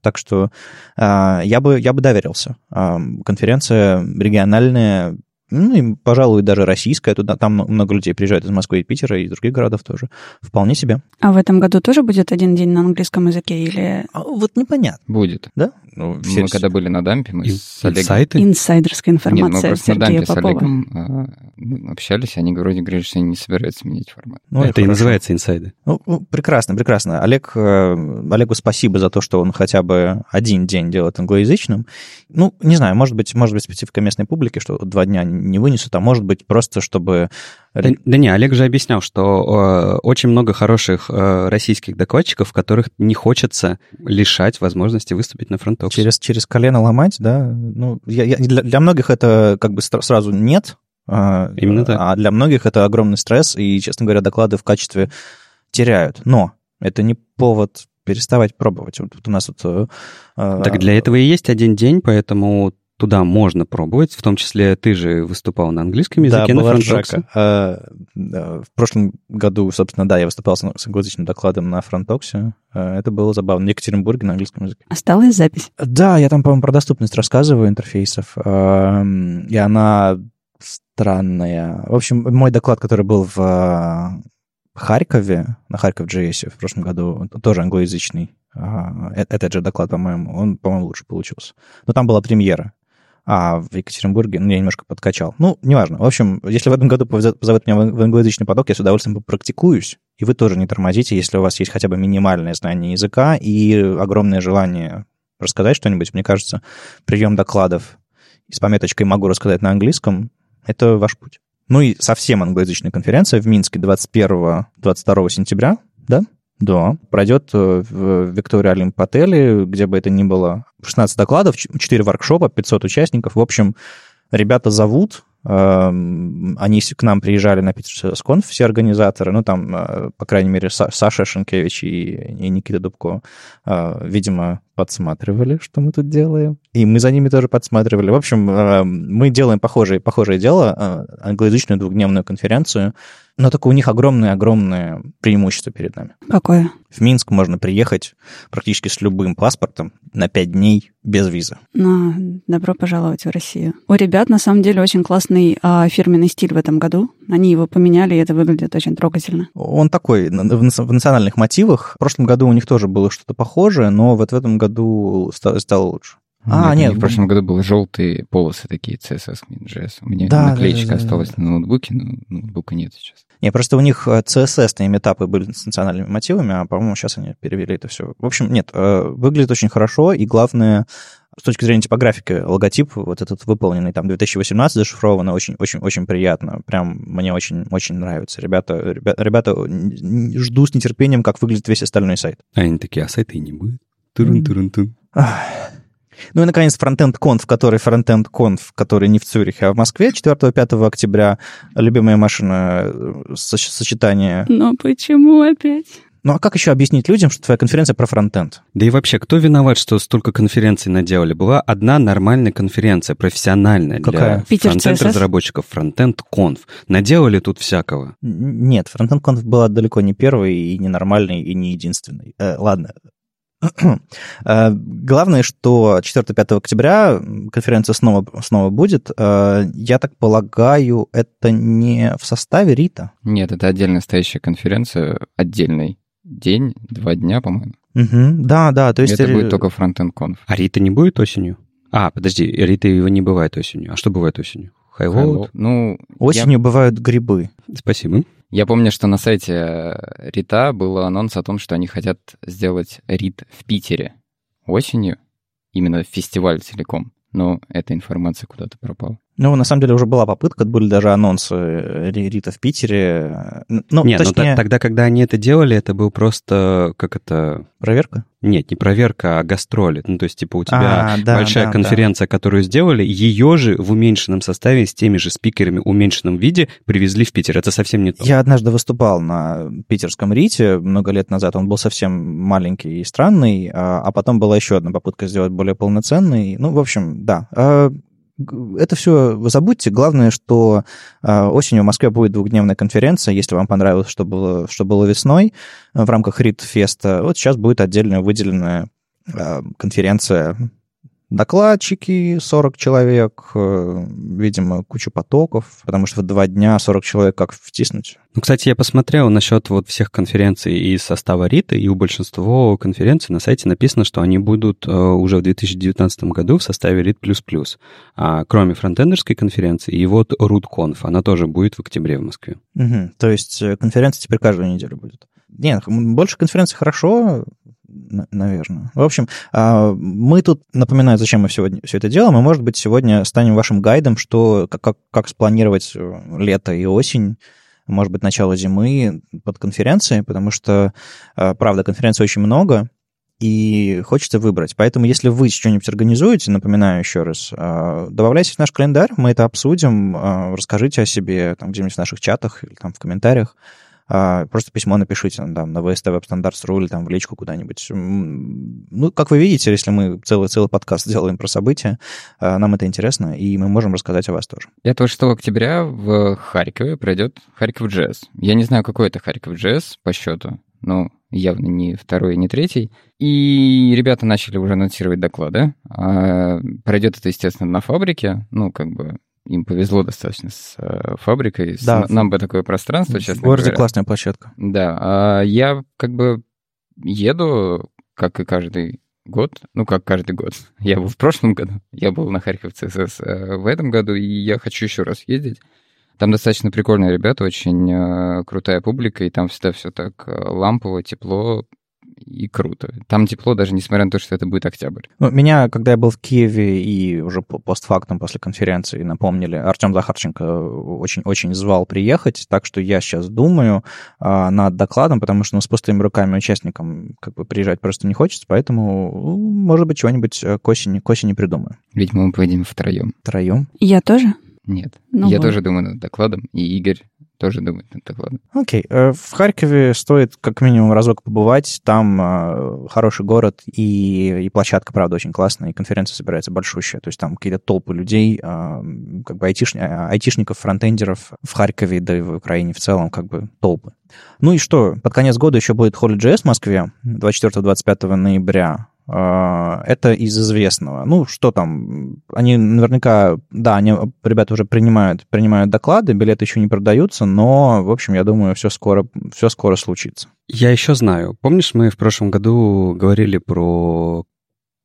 Speaker 4: так что я бы, я бы доверился. Конференция региональная, ну, и, пожалуй, даже российская, туда, там много людей приезжают из Москвы и Питера, и из других городов тоже. Вполне себе.
Speaker 1: А в этом году тоже будет один день на английском языке или...
Speaker 4: А, вот непонятно.
Speaker 3: Будет.
Speaker 4: Да?
Speaker 3: Ну, мы когда были на дампе, мы Ин- с
Speaker 1: Олегом... Инсайты? Инсайдерская информация Нет, мы
Speaker 3: просто на дампе Попова. с Олегом а, общались, они вроде говорили, что они не собираются менять формат.
Speaker 2: Ну, это и называется инсайды.
Speaker 4: Ну, ну, прекрасно, прекрасно. Олег, э, Олегу спасибо за то, что он хотя бы один день делает англоязычным. Ну, не знаю, может быть, может быть специфика местной публики, что два дня не вынесут, а может быть просто, чтобы...
Speaker 2: Да, да не, Олег же объяснял, что э, очень много хороших э, российских докладчиков, которых не хочется лишать возможности выступить на фронтах.
Speaker 4: Через, через колено ломать, да? Ну, я, я, для, для многих это как бы сразу нет,
Speaker 2: Именно так.
Speaker 4: а для многих это огромный стресс, и, честно говоря, доклады в качестве теряют. Но это не повод переставать пробовать. Вот, у нас вот...
Speaker 2: Э, так для этого и есть один день, поэтому туда можно пробовать, в том числе ты же выступал на английском языке
Speaker 4: да,
Speaker 2: на фронтоксе.
Speaker 4: А, в прошлом году, собственно, да, я выступал с англоязычным докладом на FrontTalks е. А, это было забавно. В Екатеринбурге на английском языке.
Speaker 1: Осталась запись?
Speaker 4: Да, я там, по-моему, про доступность рассказываю интерфейсов, а, и она странная. В общем, мой доклад, который был в Харькове, на Харьков JS в прошлом году, тоже англоязычный, э, этот же доклад, по-моему, он, по-моему, лучше получился. Но там была премьера а в Екатеринбурге, ну, я немножко подкачал. Ну, неважно. В общем, если в этом году позовут меня в англоязычный поток, я с удовольствием попрактикуюсь, и вы тоже не тормозите, если у вас есть хотя бы минимальное знание языка и огромное желание рассказать что-нибудь. Мне кажется, прием докладов с пометочкой «могу рассказать на английском» — это ваш путь. Ну и совсем англоязычная конференция в Минске 21-22 сентября, да? Да, пройдет э, в Виктория Олимп отеле, где бы это ни было. 16 докладов, 4 воркшопа, 500 участников. В общем, ребята зовут, эм, они к нам приезжали на Питер Сконф, все организаторы, ну, там, э, по крайней мере, Саша Шенкевич и, и Никита Дубко, э, видимо, подсматривали, что мы тут делаем. И мы за ними тоже подсматривали. В общем, э, мы делаем похожее, похожее дело, э, англоязычную двухдневную конференцию, но только у них огромное-огромное преимущество перед нами.
Speaker 1: Какое?
Speaker 4: В Минск можно приехать практически с любым паспортом на 5 дней без визы.
Speaker 1: Ну, добро пожаловать в Россию. У ребят, на самом деле, очень классный а, фирменный стиль в этом году. Они его поменяли, и это выглядит очень трогательно.
Speaker 4: Он такой, в национальных мотивах. В прошлом году у них тоже было что-то похожее, но вот в этом году стало лучше.
Speaker 3: А, нет, нет, в прошлом году были желтые полосы такие CSS JS. У меня да, наклеечка да, да, осталась да. на ноутбуке, но ноутбука нет сейчас.
Speaker 4: Не, просто у них CSS-ные метапы были с национальными мотивами, а, по-моему, сейчас они перевели это все. В общем, нет, э, выглядит очень хорошо, и главное, с точки зрения типографики, логотип вот этот выполненный, там 2018 зашифровано, очень-очень-очень приятно. Прям мне очень-очень нравится. Ребята, ребята, ребята, жду с нетерпением, как выглядит весь остальной сайт.
Speaker 2: А они такие, а сайта и не будет. Турун-турун-тун.
Speaker 4: Ну и, наконец, Frontend Conf, который Frontend Conf, который не в Цюрихе, а в Москве 4-5 октября. Любимая машина э, сочетание.
Speaker 1: Но почему опять?
Speaker 4: Ну а как еще объяснить людям, что твоя конференция про фронтенд?
Speaker 2: Да и вообще, кто виноват, что столько конференций наделали? Была одна нормальная конференция, профессиональная
Speaker 4: Какая?
Speaker 2: для фронтенд-разработчиков, фронтенд конф. Наделали тут всякого.
Speaker 4: Нет, фронтенд конф была далеко не первой и не нормальной, и не единственной. Э, ладно, главное, что 4-5 октября конференция снова, снова будет. Э, я так полагаю, это не в составе РИТа?
Speaker 3: Нет, это отдельная стоящая конференция, отдельный день, два дня, по-моему.
Speaker 4: Угу, да, да, то есть...
Speaker 3: Это будет только фронтенд конф.
Speaker 2: А Рита не будет осенью? А, подожди, Рита его не бывает осенью. А что бывает осенью?
Speaker 4: Хайлоуд? Ну, осенью я... бывают грибы.
Speaker 2: Спасибо.
Speaker 3: Я помню, что на сайте э, Рита был анонс о том, что они хотят сделать Рит в Питере осенью, именно фестиваль целиком. Но эта информация куда-то пропала.
Speaker 4: Ну, на самом деле уже была попытка, были даже анонсы э, Рита в Питере.
Speaker 2: Ну, Нет, точнее... ну тогда, когда они это делали, это был просто, как это...
Speaker 4: Проверка?
Speaker 2: Нет, не проверка, а гастроли. Ну, то есть, типа, у тебя а, да, большая да, конференция, да. которую сделали, ее же в уменьшенном составе с теми же спикерами в уменьшенном виде привезли в Питер. Это совсем не то.
Speaker 4: Я однажды выступал на питерском Рите много лет назад. Он был совсем маленький и странный, а, а потом была еще одна попытка сделать более полноценный. Ну, в общем, да а, это все забудьте. Главное, что а, осенью в Москве будет двухдневная конференция. Если вам понравилось, что было, что было весной в рамках Рид-феста, вот сейчас будет отдельная выделенная а, конференция докладчики, 40 человек, э, видимо, куча потоков, потому что в два дня 40 человек как втиснуть?
Speaker 2: Ну, кстати, я посмотрел насчет вот всех конференций из состава РИТа, и у большинства конференций на сайте написано, что они будут э, уже в 2019 году в составе РИТ++. А кроме фронтендерской конференции, и вот RootConf, она тоже будет в октябре в Москве.
Speaker 4: Угу. То есть э, конференция теперь каждую неделю будет? Нет, больше конференций хорошо, наверное. В общем, а, мы тут, напоминаю, зачем мы сегодня все это делаем, мы, может быть, сегодня станем вашим гайдом, что, как, как спланировать э, лето и осень, может быть, начало зимы под конференцией, потому что, а, правда, конференций очень много, и хочется выбрать. Поэтому, если вы что-нибудь организуете, напоминаю еще раз, а, добавляйтесь в наш календарь, мы это обсудим, расскажите о себе там где-нибудь в наших чатах или там в комментариях. А, просто письмо напишите там, на VST Web Standards.ru или там в личку куда-нибудь. Ну, как вы видите, если мы целый, целый подкаст делаем про события, а, нам это интересно, и мы можем рассказать о вас тоже.
Speaker 3: 5-6 октября в Харькове пройдет Харьков Джесс. Я не знаю, какой это Харьков Джесс по счету, но явно не второй, не третий. И ребята начали уже анонсировать доклады. А, пройдет это, естественно, на фабрике. Ну, как бы им повезло достаточно с э, фабрикой. Да. С, нам бы такое пространство, честно
Speaker 4: В городе говоря. классная площадка.
Speaker 3: Да. А я как бы еду, как и каждый год, ну, как каждый год. Я был в прошлом году, я был на Харьков ЦСС э, в этом году, и я хочу еще раз ездить. Там достаточно прикольные ребята, очень э, крутая публика, и там всегда все так э, лампово, тепло, и круто. Там тепло, даже несмотря на то, что это будет октябрь.
Speaker 4: Ну, меня, когда я был в Киеве и уже постфактум после конференции напомнили, Артем Захарченко очень-очень звал приехать, так что я сейчас думаю а, над докладом, потому что ну, с пустыми руками участникам как бы приезжать просто не хочется, поэтому, может быть, чего-нибудь к осени, к осени придумаю.
Speaker 3: Видимо, мы поедем втроем.
Speaker 4: Втроем?
Speaker 1: Я тоже.
Speaker 3: Нет.
Speaker 1: Ну
Speaker 3: я
Speaker 1: вот.
Speaker 3: тоже думаю над докладом, и Игорь тоже думает над докладом.
Speaker 4: Окей. Э, В Харькове стоит как минимум разок побывать. Там э, хороший город, и, и площадка, правда, очень классная, и конференция собирается большущая. То есть там какие-то толпы людей, э, как бы айтишни- а, айтишников, фронтендеров в Харькове, да и в Украине в целом, как бы толпы. Ну и что? Под конец года еще будет Holy.js в Москве 24-25 ноября. Э, Это из известного. Ну, что там? Они наверняка, да, они, ребята уже принимают, принимают доклады, билеты еще не продаются, но, в общем, я думаю, все скоро, все скоро случится.
Speaker 2: Я еще знаю. Помнишь, мы в прошлом году говорили про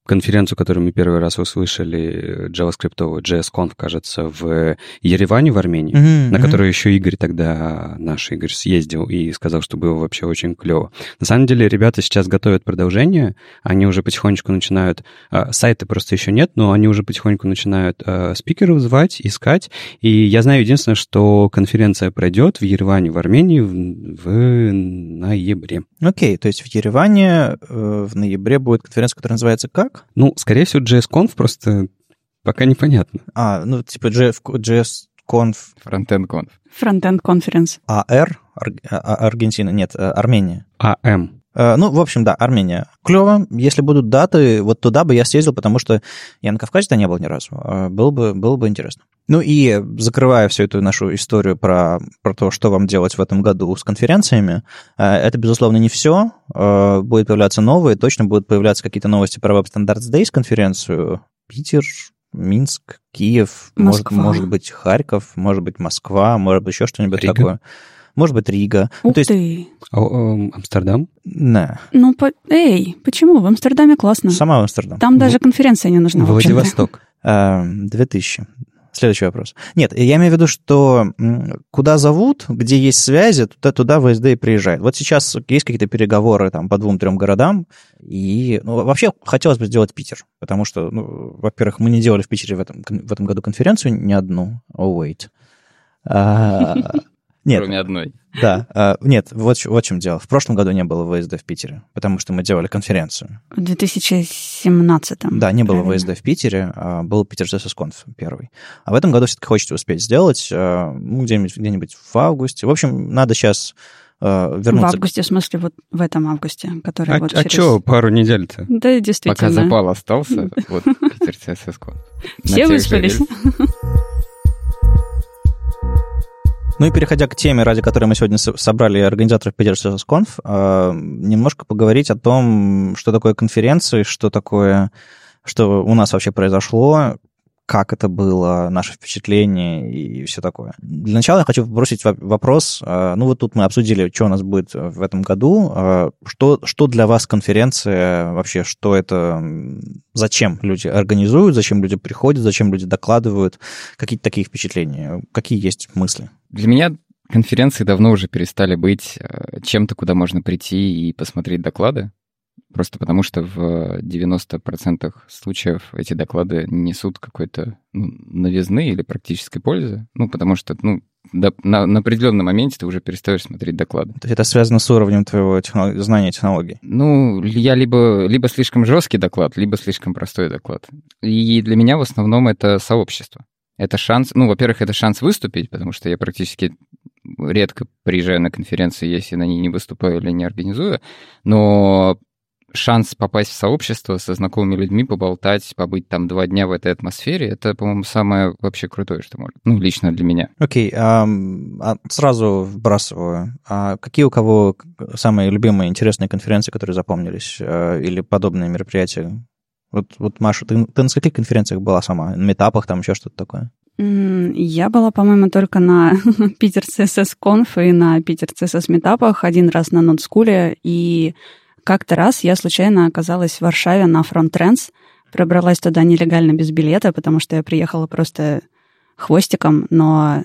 Speaker 2: конференцию, которую мы первый раз услышали, JavaScript, JSConf, кажется, в Ереване, в Армении,
Speaker 4: Мгм,
Speaker 2: на которую еще Игорь тогда, наш Игорь, съездил и сказал, что было вообще очень клево. На самом деле, ребята сейчас готовят продолжение, они уже потихонечку начинают, а, сайта просто еще нет, но они уже потихоньку начинают а, спикеров звать, искать, и я знаю единственное, что конференция пройдет в Ереване, в Армении в, в ноябре.
Speaker 4: Окей, то есть в Ереване э, в ноябре будет конференция, которая называется как?
Speaker 2: Ну, скорее всего, JSConf просто пока непонятно.
Speaker 4: А, ну, типа JF JSConf.
Speaker 3: Фронтенд
Speaker 1: конференс.
Speaker 4: AR, Ар- а- Аргентина, нет, э, Армения.
Speaker 2: АМ.
Speaker 4: Э, Ну, в общем, да, Армения. Клево. Если будут даты, вот туда бы я съездил, потому что я на Кавказе-то не был ни разу. Э, Было бы, было бы интересно. Ну и закрывая всю эту нашу историю про, про то, что вам делать в этом году с конференциями, э, это, безусловно, не все. Будет появляться новые, точно будут появляться какие-то новости про Web Standards Days конференцию. Питер, Минск, Киев, может,
Speaker 1: Москва.
Speaker 4: может быть, Харьков, может быть, Москва, может быть, еще что-нибудь
Speaker 2: Рига.
Speaker 4: такое. Может быть, Рига. Ну,
Speaker 1: Ух
Speaker 4: то есть,
Speaker 1: ты.
Speaker 2: А, эм, Амстердам?
Speaker 4: да,
Speaker 1: Ну, по... эй, почему? В Амстердаме классно.
Speaker 4: сама Амстердам.
Speaker 1: Там даже конференция не нужна. в.
Speaker 2: Владивосток.
Speaker 4: Э, 2000. Следующий вопрос. Нет, я имею в виду, что куда зовут, где есть связи, туда, туда ВСД и приезжает. Вот сейчас есть какие-то переговоры там по двум-трем городам, и ну, вообще хотелось бы сделать Питер, потому что, ну, во-первых, мы не делали в Питере в этом, в этом году конференцию ни одну. Oh, wait. А, Нет,
Speaker 3: Кроме одной.
Speaker 4: да, а, нет, вот, в- вот в чем дело. В прошлом году не было ВСД в Питере, потому что мы делали конференцию.
Speaker 1: В 2017
Speaker 4: Да, не было. ВСД в Питере, а был Питер CSS первый. А в этом году все-таки хочется успеть сделать, а, ну, где-нибудь, где-нибудь в августе. В общем, надо сейчас
Speaker 1: В
Speaker 4: вернуться.
Speaker 1: августе, в смысле, вот в этом августе, который
Speaker 2: А,
Speaker 1: вот
Speaker 2: а
Speaker 1: через-
Speaker 2: чё, пару недель-то?
Speaker 1: Да, действительно.
Speaker 3: Пока запал остался, вот Питер. На
Speaker 1: Все выспались.
Speaker 4: Ну и переходя к теме, ради которой мы сегодня со- собрали организаторов Питер CSS Conf, а, немножко поговорить о том, что такое конференции, что такое, что у нас вообще произошло, как это было, наши впечатления и все такое. Для начала я хочу бросить во- вопрос. а, Ну вот тут мы обсудили, что у нас будет в этом году. а, Что, что для вас конференция вообще? Что это? Зачем люди организуют? Зачем люди приходят? Зачем люди докладывают? Какие-то такие впечатления? Какие есть мысли?
Speaker 3: Для меня конференции давно уже перестали быть э, чем-то, куда можно прийти и посмотреть доклады. Просто потому что в 90% случаев эти доклады несут какой-то ну, новизны или практической пользы. Ну, потому что ну, до- на, на определенном моменте ты уже перестаешь смотреть доклады.
Speaker 4: То есть это связано с уровнем твоего техно- знания технологий?
Speaker 3: Ну, я либо, либо слишком жесткий доклад, либо слишком простой доклад. И для меня в основном это сообщество. Это шанс, ну, во-первых, это шанс выступить, потому что я практически редко приезжаю на конференции, если на ней не выступаю или не организую, но шанс попасть в сообщество, со знакомыми людьми поболтать, побыть там два дня в этой атмосфере, это, по-моему, самое вообще крутое, что может. Ну, лично для меня.
Speaker 4: Окей, ам, а сразу вбрасываю. А какие у кого самые любимые интересные конференции, которые запомнились, а, или подобные мероприятия? Вот, вот Маша, ты, ты на скольких конференциях была сама? На метапах, там еще что-то такое?
Speaker 1: Я была, по-моему, только на Питер CSS Conf и на Питер CSS метапах, один раз на Нотскуле, и как-то раз я случайно оказалась в Варшаве на Trends, пробралась туда нелегально без билета, потому что я приехала просто хвостиком, но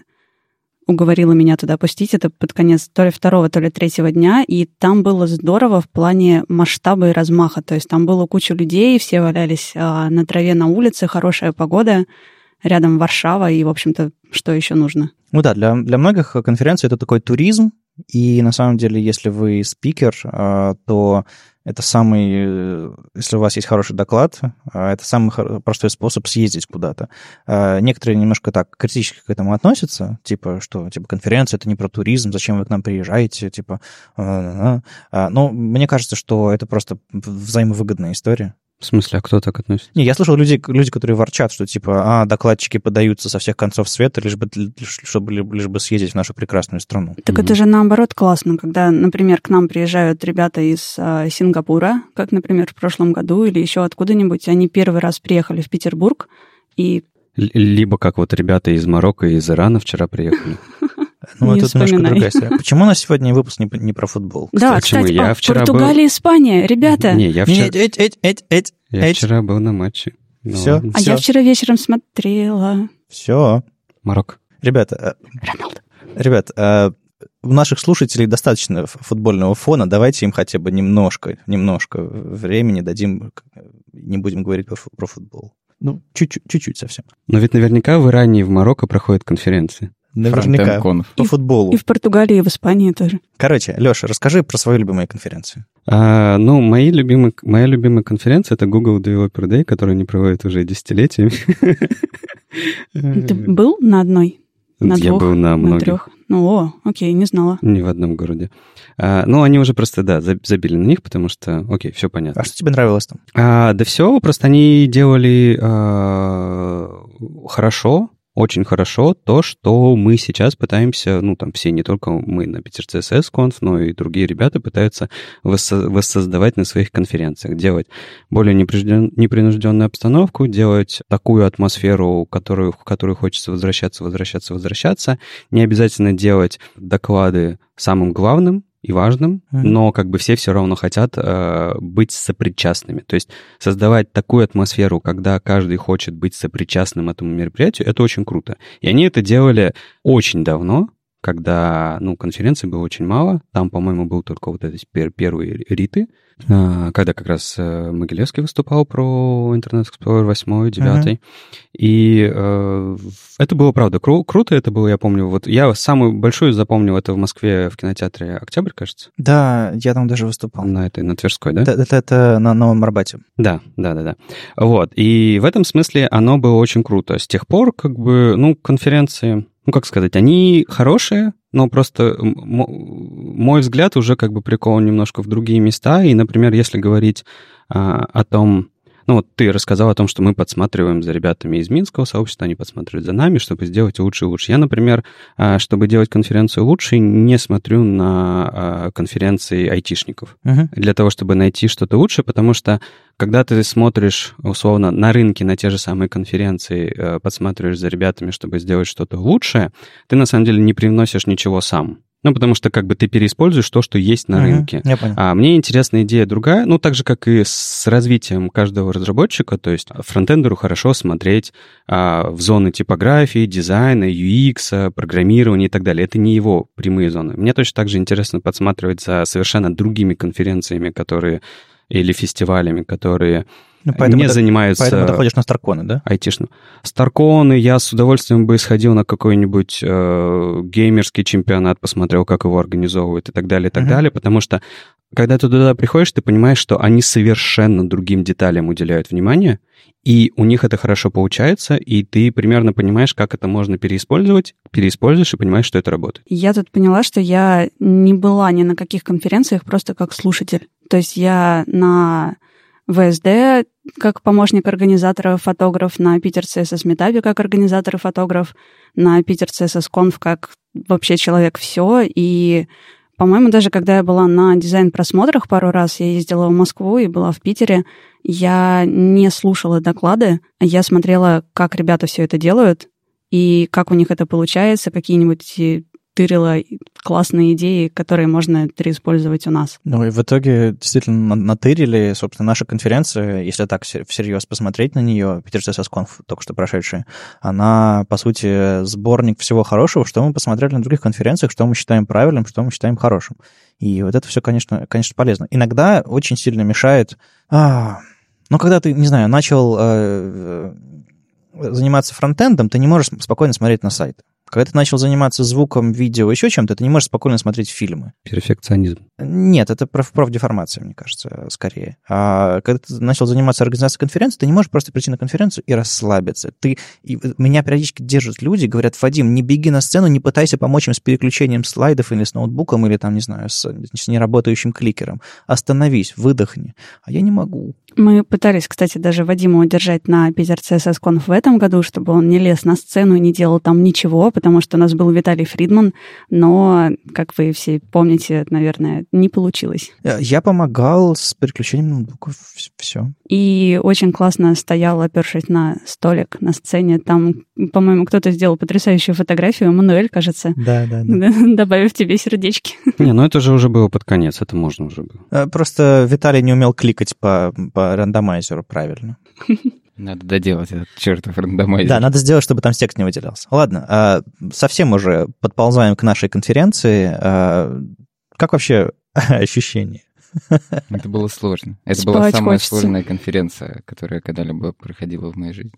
Speaker 1: уговорила меня туда пустить. Это под конец то ли второго, то ли третьего дня, и там было здорово в плане масштаба и размаха. То есть там было куча людей, все валялись а, на траве на улице, хорошая погода, рядом Варшава, и, в общем-то, что еще нужно?
Speaker 4: Ну да, для, для многих конференций это такой туризм, И на самом деле, если вы спикер, а, то это самый, э, если у вас есть хороший доклад, а, это самый простой способ съездить куда-то. А, некоторые немножко так критически к этому относятся, типа, что типа конференция это не про туризм, зачем вы к нам приезжаете, типа. Но мне кажется, что это просто взаимовыгодная история.
Speaker 2: В смысле, а кто так относится?
Speaker 4: Не, я слышал людей, люди, которые ворчат, что типа, а, докладчики подаются со всех концов света, лишь бы, чтобы лишь бы съездить в нашу прекрасную страну.
Speaker 1: Так mm-hmm. это же наоборот классно, когда, например, к нам приезжают ребята из э, Сингапура, как, например, в прошлом году или еще откуда-нибудь, они первый раз приехали в Петербург и
Speaker 2: либо как вот ребята из Марокко и из Ирана вчера приехали.
Speaker 4: Ну, это немножко другая история. Почему у нас сегодня выпуск не, не про футбол?
Speaker 1: Да,
Speaker 2: Почему?
Speaker 1: кстати,
Speaker 2: я вчера
Speaker 1: Португалия, был... Испания, ребята.
Speaker 2: Не, я вчера...
Speaker 4: Эть, эть, эть, эть,
Speaker 2: я вчера был на матче.
Speaker 4: Ну, все,
Speaker 1: А
Speaker 4: все.
Speaker 1: я вчера вечером смотрела.
Speaker 4: Все.
Speaker 2: Марокко.
Speaker 4: Ребята,
Speaker 1: э, Роналду.
Speaker 4: ребят, э, у наших слушателей достаточно футбольного фона, давайте им хотя бы немножко, немножко времени дадим, не будем говорить про, про футбол. Ну, чуть-чуть, чуть-чуть совсем.
Speaker 2: Но ведь наверняка в Иране и в Марокко проходят конференции.
Speaker 4: Наверняка. По
Speaker 1: и
Speaker 4: футболу.
Speaker 1: И в Португалии, и в Испании тоже.
Speaker 4: Короче, Леша, расскажи про свою любимую конференцию.
Speaker 2: А, ну, мои любимые, моя любимая конференция — это Google Developer Day, которую они проводят уже десятилетиями.
Speaker 1: Ты был на одной? На
Speaker 2: Я
Speaker 1: двух?
Speaker 2: был на многих.
Speaker 1: На трех? Ну, о, окей, не знала.
Speaker 2: Не в одном городе. А, ну, они уже просто, да, забили на них, потому что, окей, все понятно.
Speaker 4: А что тебе нравилось там?
Speaker 2: А, да все, просто они делали а, хорошо, очень хорошо то, что мы сейчас пытаемся, ну, там все, не только мы на Питер CSS Conf, но и другие ребята пытаются воссоздавать на своих конференциях, делать более непринужденную обстановку, делать такую атмосферу, которую, в которую хочется возвращаться, возвращаться, возвращаться. Не обязательно делать доклады самым главным, и важным, mm-hmm. но как бы все все равно хотят э, быть сопричастными. То есть создавать такую атмосферу, когда каждый хочет быть сопричастным этому мероприятию, это очень круто. И они это делали очень давно, когда, ну, конференций было очень мало. Там, по-моему, был только вот эти первые риты, а, когда как раз э, Могилевский выступал про Internet Explorer 8, 9. Uh-huh. И э, это было, правда, кру- круто. Это было, я помню, вот я самую большую запомнил это в Москве в кинотеатре «Октябрь», кажется.
Speaker 4: Да, я там даже выступал.
Speaker 2: На этой, на Тверской, да?
Speaker 4: Это, это, это на Новом Арбате.
Speaker 2: Да, да, да, да. Вот. И в этом смысле оно было очень круто. С тех пор, как бы, ну, конференции ну, как сказать, они хорошие, но просто мой взгляд уже как бы прикован немножко в другие места. И, например, если говорить а, о том, ну вот ты рассказал о том, что мы подсматриваем за ребятами из Минского сообщества, они подсматривают за нами, чтобы сделать лучше и лучше. Я, например, а, чтобы делать конференцию лучше, не смотрю на а, конференции айтишников. Uh-huh. Для того, чтобы найти что-то лучше, потому что когда ты смотришь, условно, на рынке, на те же самые конференции, э, подсматриваешь за ребятами, чтобы сделать что-то лучшее, ты на самом деле не привносишь ничего сам. Ну, потому что как бы ты переиспользуешь то, что есть на угу, рынке.
Speaker 4: Я понял.
Speaker 2: А мне интересная идея другая, ну, так же, как и с развитием каждого разработчика, то есть фронтендеру хорошо смотреть а, в зоны типографии, дизайна, UX, программирования и так далее. Это не его прямые зоны. Мне точно так же интересно подсматривать за совершенно другими конференциями, которые или фестивалями, которые ну, поэтому не ты, занимаются...
Speaker 4: Поэтому ты ходишь на Старконы, да?
Speaker 2: Айтишно. Старконы я с удовольствием бы сходил на какой-нибудь э, геймерский чемпионат, посмотрел, как его организовывают и так далее, и так uh-huh. далее, потому что когда ты туда приходишь, ты понимаешь, что они совершенно другим деталям уделяют внимание, и у них это хорошо получается, и ты примерно понимаешь, как это можно переиспользовать, переиспользуешь и понимаешь, что это работает.
Speaker 1: Я тут поняла, что я не была ни на каких конференциях, просто как слушатель. То есть я на ВСД как помощник организатора, фотограф, на Питер CSS Meetup как организатор и фотограф, на Питер CSS Conf как вообще человек все. И, по-моему, даже когда я была на дизайн-просмотрах пару раз, я ездила в Москву и была в Питере, я не слушала доклады, я смотрела, как ребята все это делают, и как у них это получается, какие-нибудь тырила классные идеи, которые можно переиспользовать у нас.
Speaker 4: Ну и в итоге действительно натырили, собственно, наша конференция, если так всерьез посмотреть на нее, Питер Conf, только что прошедшая, она, по сути, сборник всего хорошего, что мы посмотрели на других конференциях, что мы считаем правильным, что мы считаем хорошим. И вот это все, конечно, конечно полезно. Иногда очень сильно мешает... А, ну, когда ты, не знаю, начал э, заниматься фронтендом, ты не можешь спокойно смотреть на сайт Когда ты начал заниматься звуком, видео, еще чем-то, ты не можешь спокойно смотреть фильмы.
Speaker 2: Перфекционизм.
Speaker 4: Нет, это проф- профдеформация, мне кажется, скорее. А когда ты начал заниматься организацией конференции, ты не можешь просто прийти на конференцию и расслабиться. Ты, и меня периодически держат люди, говорят, Вадим, не беги на сцену, не пытайся помочь им с переключением слайдов или с ноутбуком, или там, не знаю, с, с неработающим кликером. Остановись, выдохни. А я не могу.
Speaker 1: Мы пытались, кстати, даже Вадима удержать на Питер CSS Conf в этом году, чтобы он не лез на сцену и не делал там ничего, потому что у нас был Виталий Фридман, но, как вы все помните, наверное, не получилось.
Speaker 4: Я помогал с переключением ноутбуков, все.
Speaker 1: И очень классно стоял, опершись на столик на сцене. Там, по-моему, кто-то сделал потрясающую фотографию, Мануэль, кажется,
Speaker 4: Да, да, да.
Speaker 1: добавив тебе сердечки.
Speaker 2: Не, ну это же уже было под конец, это можно уже было.
Speaker 4: Э, Просто Виталий не умел кликать по, по рандомайзеру правильно.
Speaker 3: Надо доделать этот чертов рандомайзер.
Speaker 4: Да, надо сделать, чтобы там текст не выделялся. Ладно, а, совсем уже подползаем к нашей конференции. А, Как вообще ощущение?
Speaker 3: Это было сложно. Это была
Speaker 1: Спать
Speaker 3: самая
Speaker 1: хочется.
Speaker 3: сложная конференция, которая когда-либо проходила в моей жизни.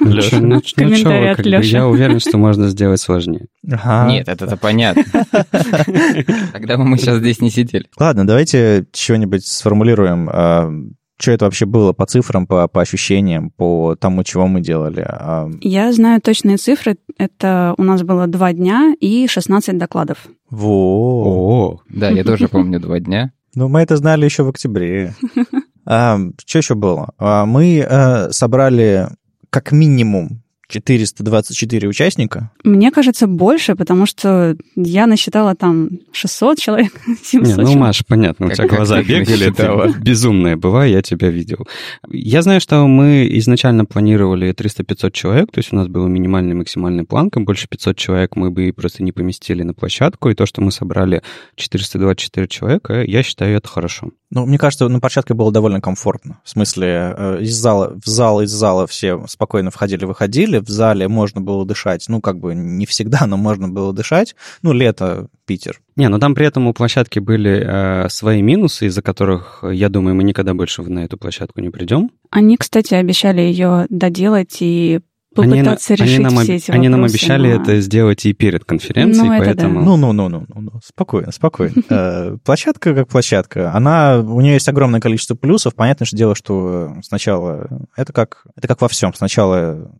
Speaker 2: Лёша, ну, ну
Speaker 1: от
Speaker 2: как бы,
Speaker 1: Лёши.
Speaker 2: я уверен, что можно сделать сложнее.
Speaker 4: Ага.
Speaker 3: Нет, это-то понятно. Тогда бы мы сейчас здесь не сидели.
Speaker 4: Ладно, давайте чего-нибудь сформулируем. Что это вообще было по цифрам, по, по ощущениям, по тому, чего мы делали? А,
Speaker 1: Я знаю точные цифры. Это у нас было два дня и 16 докладов.
Speaker 4: Во.
Speaker 2: О,
Speaker 3: Да, я тоже помню два дня.
Speaker 4: Ну, мы это знали еще в октябре. А, Что еще было? А, Мы э, собрали как минимум 424 участника.
Speaker 1: Мне кажется, больше, потому что я насчитала там 600 человек, 700
Speaker 2: Не, ну,
Speaker 1: человек.
Speaker 2: Маша, понятно, у
Speaker 3: Как-
Speaker 2: тебя
Speaker 3: как
Speaker 2: глаза бегали, ты безумная была, я тебя видел. Я знаю, что мы изначально планировали 300-500 человек, то есть у нас был минимальный максимальный планка, больше 500 человек мы бы просто не поместили на площадку, и то, что мы собрали 424 человека, я считаю, это хорошо.
Speaker 4: Ну, мне кажется, на площадке было довольно комфортно. В смысле, э, из зала, в зал, из зала все спокойно входили-выходили, в зале можно было дышать. Ну, как бы не всегда, но можно было дышать. Ну, лето, Питер.
Speaker 2: Не, но там при этом у площадки были э, свои минусы, из-за которых, я думаю, мы никогда больше на эту площадку не придем.
Speaker 1: Они, кстати, обещали ее доделать и попытаться
Speaker 2: они
Speaker 1: решить
Speaker 2: нам, об-
Speaker 1: все эти
Speaker 2: они нам обещали
Speaker 1: но-
Speaker 2: это сделать и перед конференцией,
Speaker 1: Ну, да.
Speaker 2: поэтому...
Speaker 4: Ну, ну, ну, ну, ну, ну, спокойно, спокойно. Э, Площадка как площадка. Она, у нее есть огромное количество плюсов. Понятное же дело, что сначала это как, это как во всем. Сначала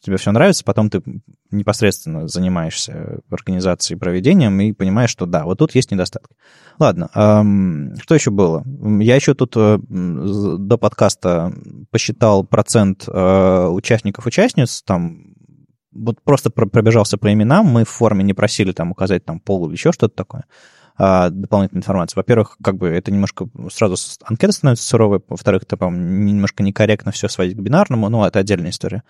Speaker 4: тебе все нравится, потом ты непосредственно занимаешься организацией и проведением и понимаешь, что да, вот тут есть недостатки. Ладно, ам, что еще было? Я еще тут э, до подкаста посчитал процент э, участников-участниц, там вот просто про- пробежался по именам, мы в форме не просили там указать там пол или еще что-то такое, а, дополнительной информации. Во-первых, как бы это немножко сразу анкета становится суровой, во-вторых, это, по-моему, немножко некорректно все сводить к бинарному, но это отдельная история.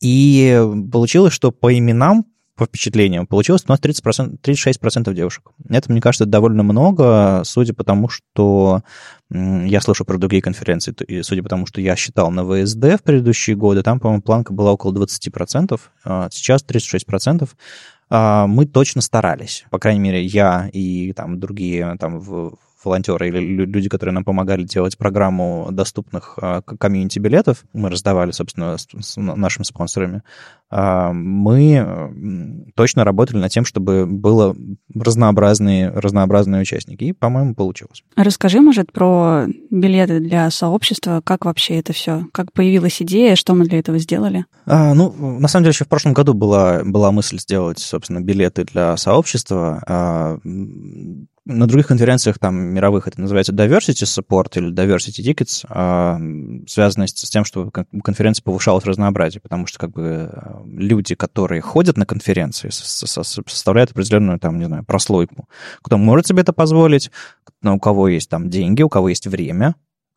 Speaker 4: И получилось, что по именам, по впечатлениям, получилось у нас 30%, 36% девушек. Это, мне кажется, довольно много, судя по тому, что я слышу про другие конференции, и судя по тому, что я считал на ВСД в предыдущие годы, там, по-моему, планка была около 20%, а сейчас 36%. А, Мы точно старались. По крайней мере, я и там другие там в- волонтеры или лю- люди, которые нам помогали делать программу доступных а, к- комьюнити-билетов, мы раздавали, собственно, с, нашими спонсорами, а, мы точно работали над тем, чтобы было разнообразные, разнообразные участники. И, по-моему, получилось.
Speaker 1: Расскажи, может, про билеты для сообщества, как вообще это все, как появилась идея, что мы для этого сделали?
Speaker 4: А, ну, на самом деле, еще в прошлом году была, была мысль сделать, собственно, билеты для сообщества. А, на других конференциях, там, мировых, это называется diversity support или diversity tickets, а, м, связанное с тем, что кон- у конференции повышалось разнообразие, потому что, как бы, а, люди, которые ходят на конференции, со- со- со- составляют определенную, там, не знаю, прослойку. Кто может себе это позволить, у кого есть там деньги, у кого есть время,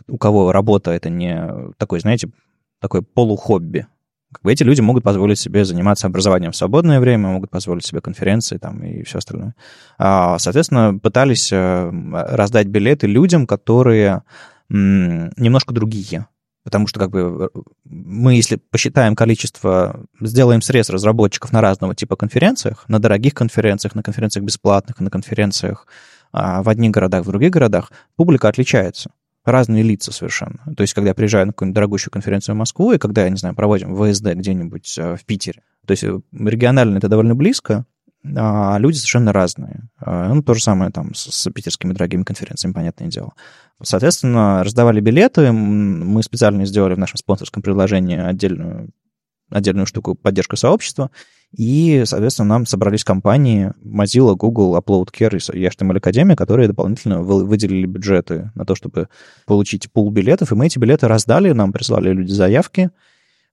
Speaker 4: у кого работа это не такой, знаете, такой полухобби, как бы эти люди могут позволить себе заниматься образованием в свободное время, могут позволить себе конференции там и все остальное. А, Соответственно, пытались э, раздать билеты людям, которые немножко другие. Потому что как бы э, мы, если посчитаем количество, сделаем срез разработчиков на разного типа конференциях, на дорогих конференциях, на конференциях бесплатных, на конференциях а, в одних городах, в других городах, публика отличается. Разные лица совершенно. То есть, когда я приезжаю на какую-нибудь дорогущую конференцию в Москву, и когда, я не знаю, проводим ВСД где-нибудь э, в Питере, то есть регионально это довольно близко, а люди совершенно разные. Ну, то же самое там с, с питерскими дорогими конференциями, понятное дело. Соответственно, раздавали билеты, мы специально сделали в нашем спонсорском предложении отдельную, отдельную штуку поддержку сообщества, и, соответственно, нам собрались компании Mozilla, Google, UploadCare и HTML Академия, которые дополнительно выделили бюджеты на то, чтобы получить пул билетов, и мы эти билеты раздали, нам прислали люди заявки,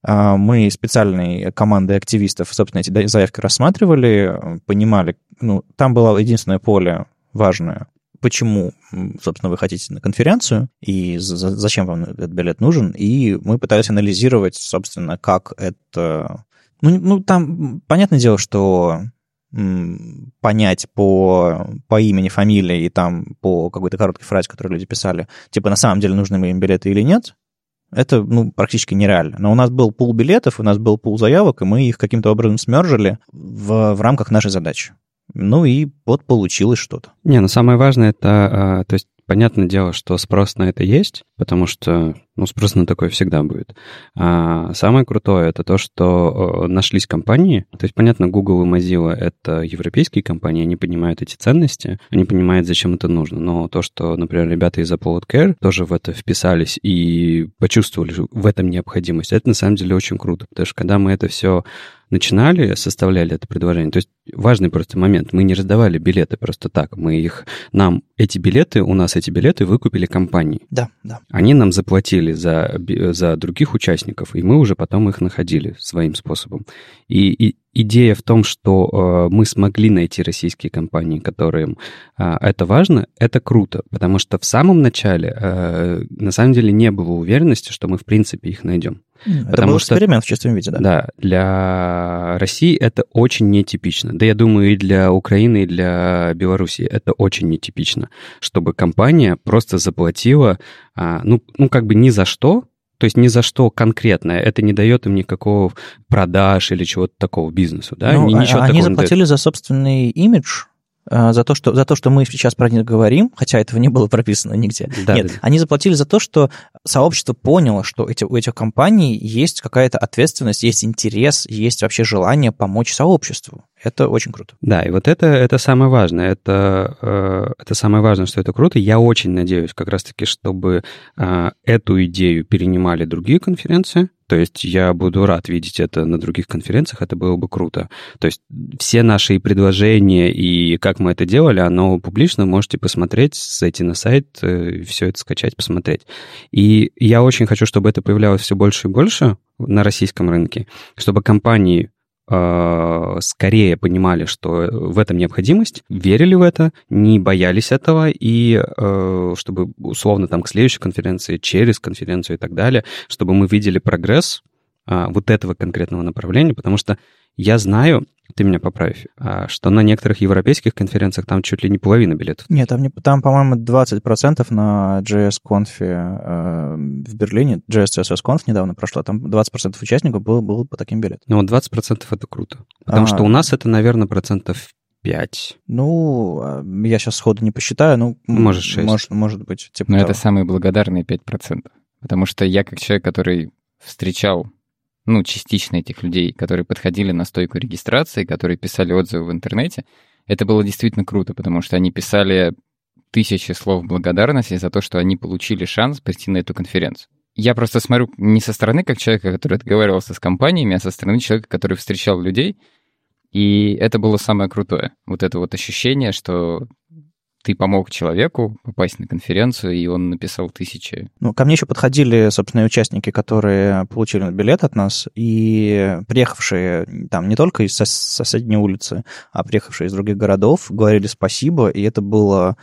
Speaker 4: а, мы специальной командой активистов, собственно, эти заявки рассматривали, понимали, ну, там было единственное поле важное, почему, собственно, вы хотите на конференцию и зачем вам этот билет нужен, и мы пытались анализировать, собственно, как это... Ну, ну там, понятное дело, что понять по, по имени, фамилии и там по какой-то короткой фразе, которую люди писали, типа, на самом деле нужны им билеты или нет, это ну, практически нереально. Но у нас был пул билетов, у нас был пул заявок, и мы их каким-то образом смержили в, в рамках нашей задачи. Ну и вот получилось что-то.
Speaker 2: Не, ну самое важное это, а, то есть понятное дело, что спрос на это есть, потому что ну, спрос на такое всегда будет. А самое крутое это то, что нашлись компании. То есть, понятно, Google и Mozilla — это европейские компании, они понимают эти ценности, они понимают, зачем это нужно. Но то, что, например, ребята из Apple Care тоже в это вписались и почувствовали в этом необходимость, это на самом деле очень круто. Потому что когда мы это все начинали, составляли это предложение, то есть важный просто момент, мы не раздавали билеты просто так, мы их, нам эти билеты, у нас эти билеты выкупили компании.
Speaker 4: Да, да.
Speaker 2: Они нам заплатили за, за других участников, и мы уже потом их находили своим способом. И, и идея в том, что э, мы смогли найти российские компании, которым э, это важно, это круто, потому что в самом начале э, на самом деле не было уверенности, что мы в принципе их найдем.
Speaker 4: Это Потому был что, эксперимент в чистом виде, да?
Speaker 2: Да, для России это очень нетипично. Да я думаю, и для Украины, и для Белоруссии это очень нетипично, чтобы компания просто заплатила, а, ну, ну как бы ни за что, то есть ни за что конкретное. Это не дает им никакого продаж или чего-то такого бизнесу, да?
Speaker 4: Ну, Ничего они заплатили за собственный имидж, за то, что, за то, что мы сейчас про них говорим, хотя этого не было прописано нигде. Да, Нет, да. они заплатили за то, что сообщество поняло, что эти, у этих компаний есть какая-то ответственность, есть интерес, есть вообще желание помочь сообществу. Это очень круто.
Speaker 2: Да, и вот это, это самое важное. Это, э, это самое важное, что это круто. Я очень надеюсь как раз-таки, чтобы э, эту идею перенимали другие конференции, то есть я буду рад видеть это на других конференциях, это было бы круто. То есть все наши предложения и как мы это делали, оно публично, можете посмотреть, зайти на сайт, э, все это скачать, посмотреть. И я очень хочу, чтобы это появлялось все больше и больше на российском рынке, чтобы компании скорее понимали, что в этом необходимость, верили в это, не боялись этого, и э, чтобы условно там к следующей конференции, через конференцию и так далее, чтобы мы видели прогресс э, вот этого конкретного направления, потому что я знаю, ты меня поправь, что на некоторых европейских конференциях там чуть ли не половина билетов.
Speaker 4: Нет, там, не, там по-моему, 20% на JS-Conf э, в Берлине, JS CSS Conf недавно прошла, там 20% участников было, было по таким билетам.
Speaker 2: Ну, вот 20% это круто. Потому а, что у нас это, наверное, процентов 5.
Speaker 4: Ну, а, я сейчас сходу не посчитаю, ну...
Speaker 2: Может, 6.
Speaker 4: Может, может быть,
Speaker 3: типа Но того. это самые благодарные 5%. Потому что я, как человек, который встречал ну, частично этих людей, которые подходили на стойку регистрации, которые писали отзывы в интернете, это было действительно круто, потому что они писали тысячи слов благодарности за то, что они получили шанс прийти на эту конференцию. Я просто смотрю не со стороны как человека, который договаривался с компаниями, а со стороны человека, который встречал людей, и это было самое крутое. Вот это вот ощущение, что ты помог человеку попасть на конференцию, и он написал тысячи.
Speaker 4: Ну, ко мне еще подходили, собственно, участники, которые получили билет от нас, и приехавшие там не только из соседней улицы, а приехавшие из других городов, говорили спасибо, и это было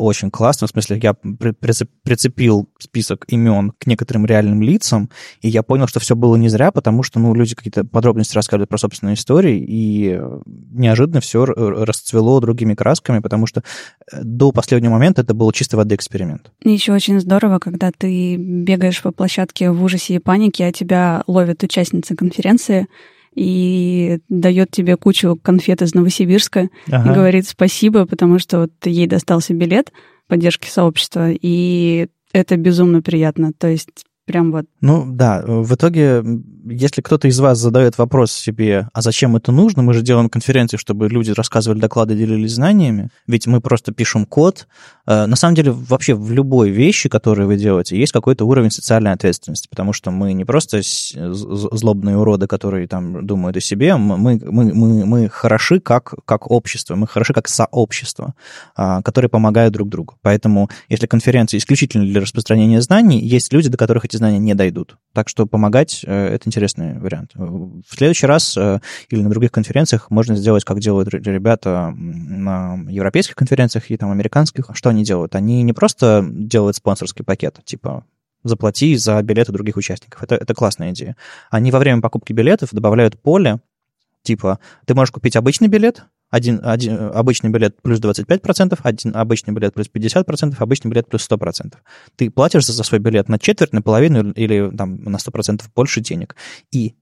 Speaker 4: очень классно. В смысле, я прицепил список имен к некоторым реальным лицам, и я понял, что все было не зря, потому что, ну, люди какие-то подробности рассказывают про собственные истории, и неожиданно все расцвело другими красками, потому что э, до последнего момента это был чисто воды эксперимент.
Speaker 1: Еще очень здорово, когда ты бегаешь по площадке в ужасе и панике, а тебя ловят участницы конференции, и дает тебе кучу конфет из Новосибирска ага. и говорит спасибо, потому что вот ей достался билет поддержки сообщества, и это безумно приятно. То есть прям вот.
Speaker 4: Ну да, в итоге, если кто-то из вас задает вопрос себе, а зачем это нужно, мы же делаем конференции, чтобы люди рассказывали доклады, делились знаниями, ведь мы просто пишем код. Э, на самом деле, вообще в любой вещи, которые вы делаете, есть какой-то уровень социальной ответственности, потому что мы не просто злобные уроды, которые там думают о себе, мы, мы, мы, мы хороши как, как общество, мы хороши как сообщество, а, которые помогают друг другу. Поэтому, если конференция исключительно для распространения знаний, есть люди, до которых эти знания не дойдут. Так что помогать э, — это интересный вариант. В следующий раз э, или на других конференциях можно сделать, как делают ребята на европейских конференциях и там американских. Что они делают? Они не просто делают спонсорский пакет, типа заплати за билеты других участников. Это, это классная идея. Они во время покупки билетов добавляют поле, типа, ты можешь купить обычный билет, один, один обычный билет плюс 25%, один обычный билет плюс 50%, обычный билет плюс 100%. Ты платишь за свой билет на четверть, на половину или там, на 100% больше денег. И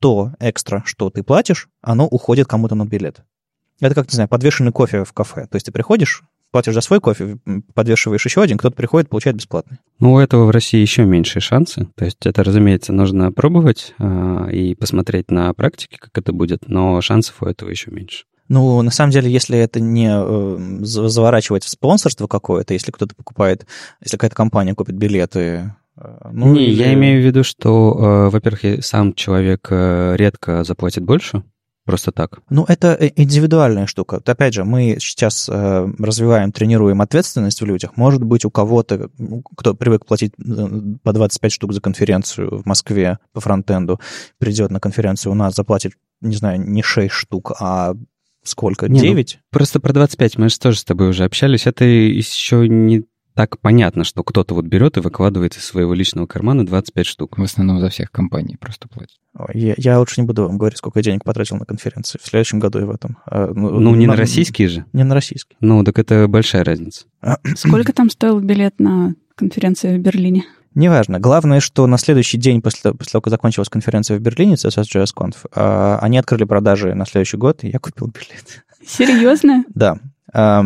Speaker 4: то экстра, что ты платишь, оно уходит кому-то на билет. Это как, не знаю, подвешенный кофе в кафе. То есть ты приходишь, платишь за свой кофе, подвешиваешь еще один, кто-то приходит, получает бесплатный.
Speaker 2: Ну, у этого в России еще меньшие шансы. То есть это, разумеется, нужно пробовать э, и посмотреть на практике, как это будет, но шансов у этого еще меньше.
Speaker 4: Ну, на самом деле, если это не э, заворачивать в спонсорство какое-то, если кто-то покупает, если какая-то компания купит билеты,
Speaker 2: э, ну, не, или... я имею в виду, что, э, во-первых, сам человек редко заплатит больше, просто так.
Speaker 4: Ну, это индивидуальная штука. Опять же, мы сейчас развиваем, тренируем ответственность в людях. Может быть, у кого-то, кто привык платить по 25 штук за конференцию в Москве по фронтенду, придет на конференцию у нас, заплатит, не знаю, не 6 штук, а сколько? Не, 9? Ну,
Speaker 2: просто про 25 мы же тоже с тобой уже общались. Это еще не так понятно, что кто-то вот берет и выкладывает из своего личного кармана 25 штук.
Speaker 3: В основном за всех компаний просто платят.
Speaker 4: Я, я лучше не буду вам говорить, сколько я денег потратил на конференции. В следующем году и в этом.
Speaker 2: А, ну, ну, не на, на российские же?
Speaker 4: Не на российские.
Speaker 2: Ну, так это большая разница.
Speaker 1: Сколько там стоил билет на конференцию в Берлине?
Speaker 4: Неважно. Главное, что на следующий день после, после того, как закончилась конференция в Берлине, CSS.js.conf, а, они открыли продажи на следующий год, и я купил билет.
Speaker 1: Серьезно?
Speaker 4: Да. А,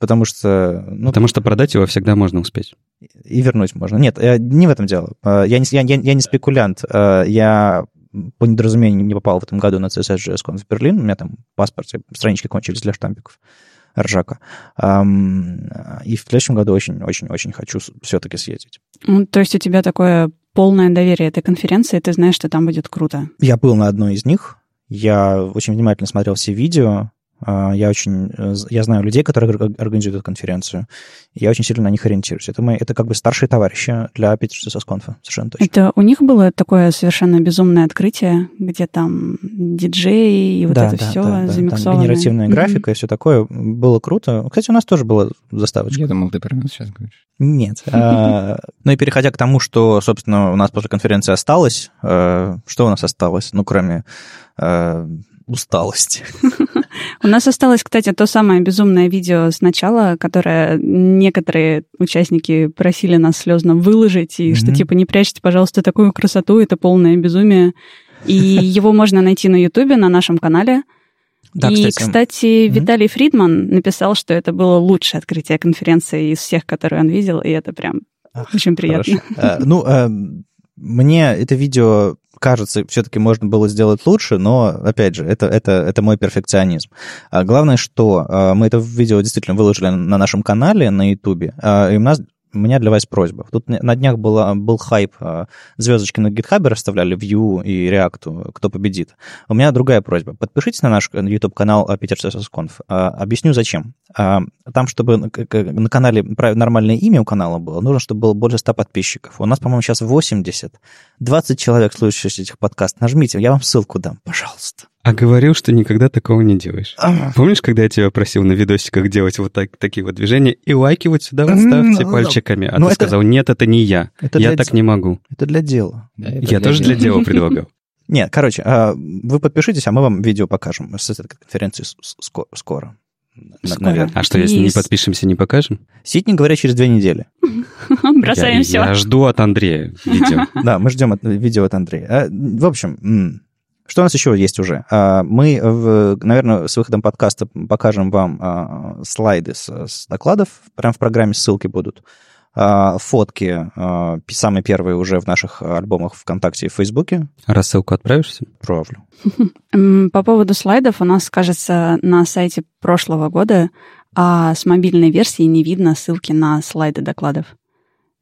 Speaker 4: потому что...
Speaker 2: Ну, потому что продать его всегда можно успеть.
Speaker 4: И вернуть можно. Нет, э, не в этом дело. А, я не, я, я, я не спекулянт. Я по недоразумению не попал в этом году на CSS.js.conf в Берлин. У меня там в паспорте странички кончились для штампиков ржака. И в следующем году очень-очень-очень хочу все-таки съездить.
Speaker 1: Ну, то есть у тебя такое полное доверие этой конференции, ты знаешь, что там будет круто?
Speaker 4: Я был на одной из них, я очень внимательно смотрел все видео, я очень, э, я знаю людей, которые организуют эту конференцию. Я очень сильно на них ориентируюсь. Это, мои, это как бы старшие товарищи для Питерса Сосконфа, совершенно точно.
Speaker 1: Это у них было такое совершенно безумное открытие, где там диджеи и вот да, это да, все да, да. замиксованное.
Speaker 4: Там генеративная mm-hmm. графика и все такое. Было круто. Кстати, у нас тоже была заставочка.
Speaker 3: Я думал, ты про нас сейчас говоришь.
Speaker 4: Нет. А, ну и переходя к тому, что, собственно, у нас после конференции осталось, э, что у нас осталось, ну, кроме э, усталости.
Speaker 1: У нас осталось, кстати, то самое безумное видео сначала, которое некоторые участники просили нас слезно выложить, и что типа не прячьте, пожалуйста, такую красоту, это полное безумие. И его можно найти на Ютубе, на нашем канале. Да, и, кстати, кстати mm-hmm. Виталий Фридман написал, что это было лучшее открытие конференции из всех, которые он видел, и это прям Ах, очень приятно.
Speaker 4: А, ну, а, мне это видео кажется, все-таки можно было сделать лучше, но, опять же, это, это, это мой перфекционизм. А главное, что а, мы это видео действительно выложили на нашем канале на YouTube, и у нас у меня для вас просьба. Тут на днях была, был хайп, а, звездочки на гитхабе расставляли, Vue и React, кто победит. У меня другая просьба. Подпишитесь на наш YouTube-канал Питер Conf. Объясню, зачем. Там, чтобы на канале нормальное имя у канала было, нужно, чтобы было больше 100 подписчиков. У нас, по-моему, сейчас 80. 20 человек слушающих этих подкастов. Нажмите, я вам ссылку дам, пожалуйста.
Speaker 2: А говорил, что никогда такого не делаешь. А. Помнишь, когда я тебя просил на видосиках делать вот так, такие вот движения и лайки вот сюда вот ставьте ну, пальчиками, а ну, ты это... сказал, нет, это не я, это я так де... не могу.
Speaker 4: Это для дела.
Speaker 2: Да, это я для тоже дела. для дела предлагал.
Speaker 4: Нет, короче, а, вы подпишитесь, а мы вам видео покажем с этой конференции скоро.
Speaker 2: Наверное. А что, если не подпишемся, не покажем?
Speaker 4: Ситник говорят через две недели.
Speaker 1: Бросаем все.
Speaker 2: Я жду от Андрея видео.
Speaker 4: Да, мы ждем видео от Андрея. А, в общем, что у нас еще есть уже? А, мы, наверное, с выходом подкаста покажем вам а, слайды с, докладов. Прямо в программе ссылки будут. А, фотки самые первые уже в наших альбомах ВКонтакте и в Фейсбуке.
Speaker 2: Рассылку отправишься?
Speaker 4: Отправлю.
Speaker 1: По поводу слайдов у нас, кажется, на сайте прошлого года, а с мобильной версии не видно ссылки на слайды докладов.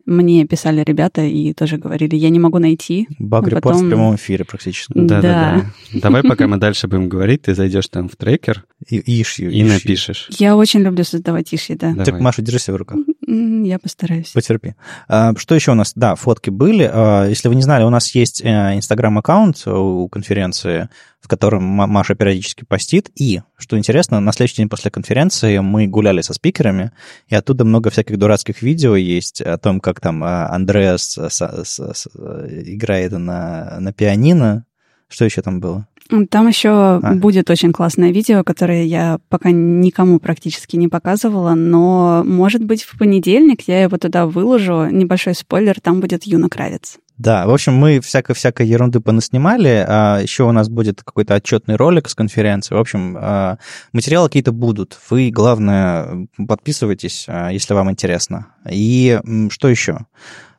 Speaker 1: Мне писали ребята и тоже говорили, я не могу найти.
Speaker 4: Баг-репорт
Speaker 1: потом...
Speaker 4: в прямом эфире практически.
Speaker 1: Да.
Speaker 2: Да-да-да. Давай, пока мы дальше будем говорить, ты зайдешь там в трекер
Speaker 4: И, ишью,
Speaker 2: и
Speaker 4: ишью.
Speaker 2: напишешь.
Speaker 1: Я очень люблю создавать иши, да.
Speaker 2: Давай.
Speaker 4: Так, Маша, держи себя в руках.
Speaker 1: Я постараюсь.
Speaker 4: Потерпи. А, Что еще у нас? Да, фотки были. А, Если вы не знали, у нас есть э, инстаграм-аккаунт у конференции, в котором Ма- Маша периодически постит. И, что интересно, на следующий день после конференции мы гуляли со спикерами, и оттуда много всяких дурацких видео есть о том, как там а, Андреас играет на, на пианино. Что еще там было?
Speaker 1: Там еще
Speaker 4: А.
Speaker 1: будет очень классное видео, которое я пока никому практически не показывала, но, может быть, в понедельник я его туда выложу. Небольшой спойлер, там будет Юна Кравец.
Speaker 4: Да, в общем, мы всякой-всякой ерунды понаснимали. А еще у нас будет какой-то отчетный ролик с конференции. В общем, а, материалы какие-то будут. Вы, главное, подписывайтесь, а, если вам интересно. И что еще?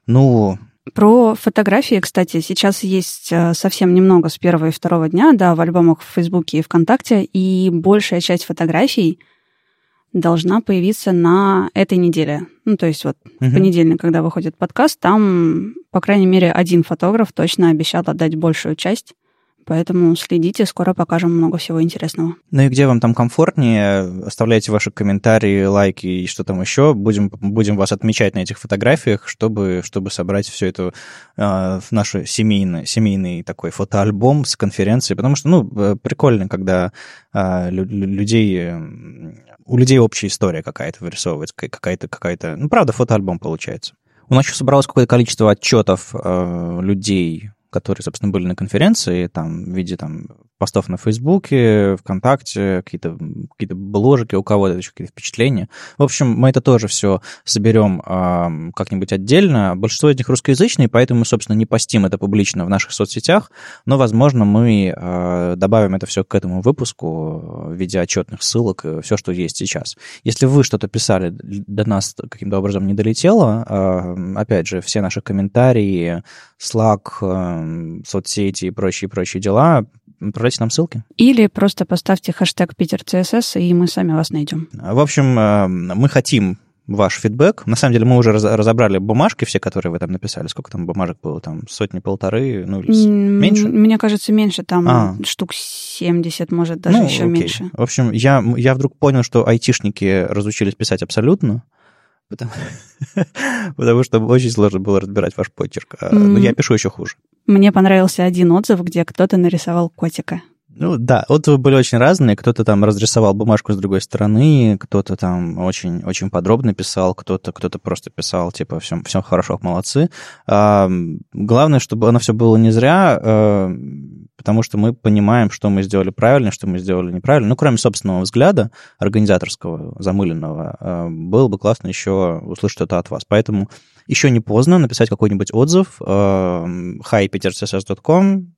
Speaker 4: Ну,
Speaker 1: Про фотографии, кстати, сейчас есть э, совсем немного с первого и второго дня, да, в альбомах в Фейсбуке и ВКонтакте, и большая часть фотографий должна появиться на этой неделе. Ну, то есть вот в
Speaker 4: мгм.
Speaker 1: понедельник, когда выходит подкаст, там, по крайней мере, один фотограф точно обещал отдать большую часть. Поэтому следите, скоро покажем много всего интересного.
Speaker 4: ну и где вам там комфортнее, оставляйте ваши комментарии, лайки и что там еще. Будем, будем вас отмечать на этих фотографиях, чтобы, чтобы собрать все это а, в наш семейный, семейный такой фотоальбом с конференции. Потому что, ну, э, прикольно, когда лю- людей... У людей общая история какая-то вырисовывается, ка- какая-то, какая-то... Ну, правда, фотоальбом получается. У нас еще собралось какое-то количество отчетов э, людей, которые, собственно, были на конференции, там, в виде там, постов на Фейсбуке, ВКонтакте, какие-то какие бложики, у кого-то еще какие-то впечатления. В общем, мы это тоже все соберем э, как-нибудь отдельно. Большинство из них русскоязычные, поэтому мы, собственно, не постим это публично в наших соцсетях, но, возможно, мы э, добавим это все к этому выпуску в виде отчетных ссылок, все, что есть сейчас. Если вы что-то писали, до нас каким-то образом не долетело, э, опять же, все наши комментарии, Slack, э, соцсети и прочие-прочие дела, отправляйте нам ссылки.
Speaker 1: Или просто поставьте хэштег Питер ЦСС, и мы сами вас найдем.
Speaker 4: В общем, э, мы хотим ваш фидбэк. На самом деле мы уже раз- разобрали бумажки все, которые вы там написали. Сколько там бумажек было? Там сотни-полторы? Ну, или с-
Speaker 1: М,
Speaker 4: меньше?
Speaker 1: Мне кажется, меньше. Там
Speaker 4: А.
Speaker 1: штук 70, может, даже
Speaker 4: Ну,
Speaker 1: еще
Speaker 4: окей.
Speaker 1: меньше.
Speaker 4: В общем, я, я вдруг понял, что айтишники разучились писать абсолютно, потому, потому что очень сложно было разбирать ваш почерк. А, Но
Speaker 1: М.
Speaker 4: я пишу еще хуже.
Speaker 1: Мне понравился один отзыв, где кто-то нарисовал котика.
Speaker 4: Ну да, отзывы были очень разные. Кто-то там разрисовал бумажку с другой стороны, кто-то там очень, очень подробно писал, кто-то кто просто писал, типа, все, все хорошо, молодцы. А, главное, чтобы оно все было не зря, а, потому что мы понимаем, что мы сделали правильно, что мы сделали неправильно. Ну, кроме собственного взгляда, организаторского, замыленного, а, было бы классно еще услышать что-то от вас. Поэтому еще не поздно написать какой-нибудь отзыв, hipetercss.com,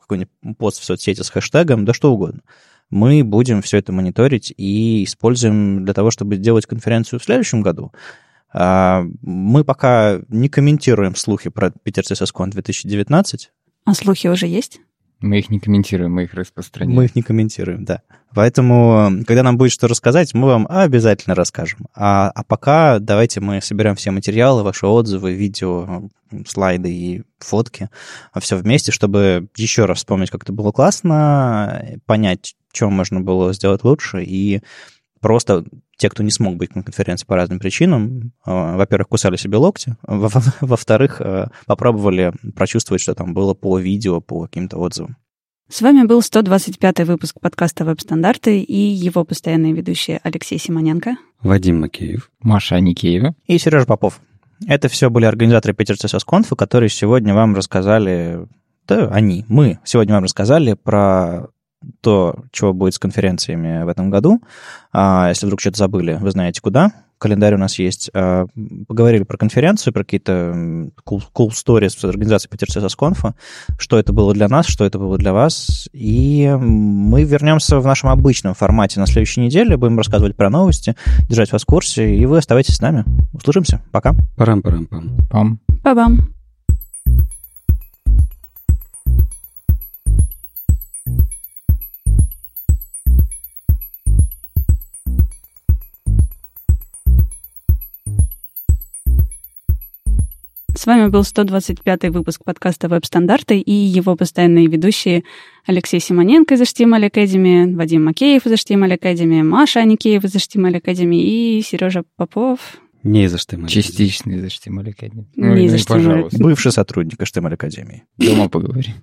Speaker 4: какой-нибудь пост в соцсети с хэштегом, да что угодно. Мы будем все это мониторить и используем для того, чтобы сделать конференцию в следующем году. А, Мы пока не комментируем слухи про Питер CSS 2019,
Speaker 1: А слухи уже есть?
Speaker 3: Мы их не комментируем, мы их распространяем.
Speaker 4: мы их не комментируем, да. Поэтому, когда нам будет что рассказать, мы вам обязательно расскажем. А, а пока давайте мы соберем все материалы, ваши отзывы, видео, слайды и фотки, все вместе, чтобы еще раз вспомнить, как это было классно, понять, что можно было сделать лучше, и просто те, кто не смог быть на конференции по разным причинам, э, во-первых, кусали себе локти, во- во- во-вторых, э, попробовали прочувствовать, что там было по видео, по каким-то отзывам.
Speaker 1: С вами был 125 выпуск подкаста «Веб-стандарты» и его постоянные ведущие Алексей Симоненко.
Speaker 2: Вадим Макеев.
Speaker 3: Маша Аникеева.
Speaker 4: и Сережа Попов. Это все были организаторы Питер CSS Conf, которые сегодня вам рассказали, да, они, мы сегодня вам рассказали про то, чего будет с конференциями в этом году. А если вдруг что-то забыли, вы знаете куда. календарь у нас есть. А, поговорили про конференцию, про какие-то cool, cool stories с организацией Питер CSS Conf, что это было для нас, что это было для вас. И мы вернемся в нашем обычном формате на следующей неделе, будем рассказывать про новости, держать вас в курсе, и вы оставайтесь с нами. Услышимся. Пока.
Speaker 2: Парам-парам-пам.
Speaker 3: Пам.
Speaker 1: Па-бам. С вами был 125-й выпуск подкаста «Веб-стандарты» и его постоянные ведущие Алексей Симоненко из HTML Academy, Вадим Макеев из HTML Academy, Маша Аникеев из HTML Academy и Сережа Попов.
Speaker 2: Не из HTML.
Speaker 3: Частично из HTML Academy.
Speaker 1: Не из
Speaker 3: ну и
Speaker 1: HTML.
Speaker 3: пожалуйста.
Speaker 4: Бывший сотрудник HTML Академии.
Speaker 3: Дома поговорим.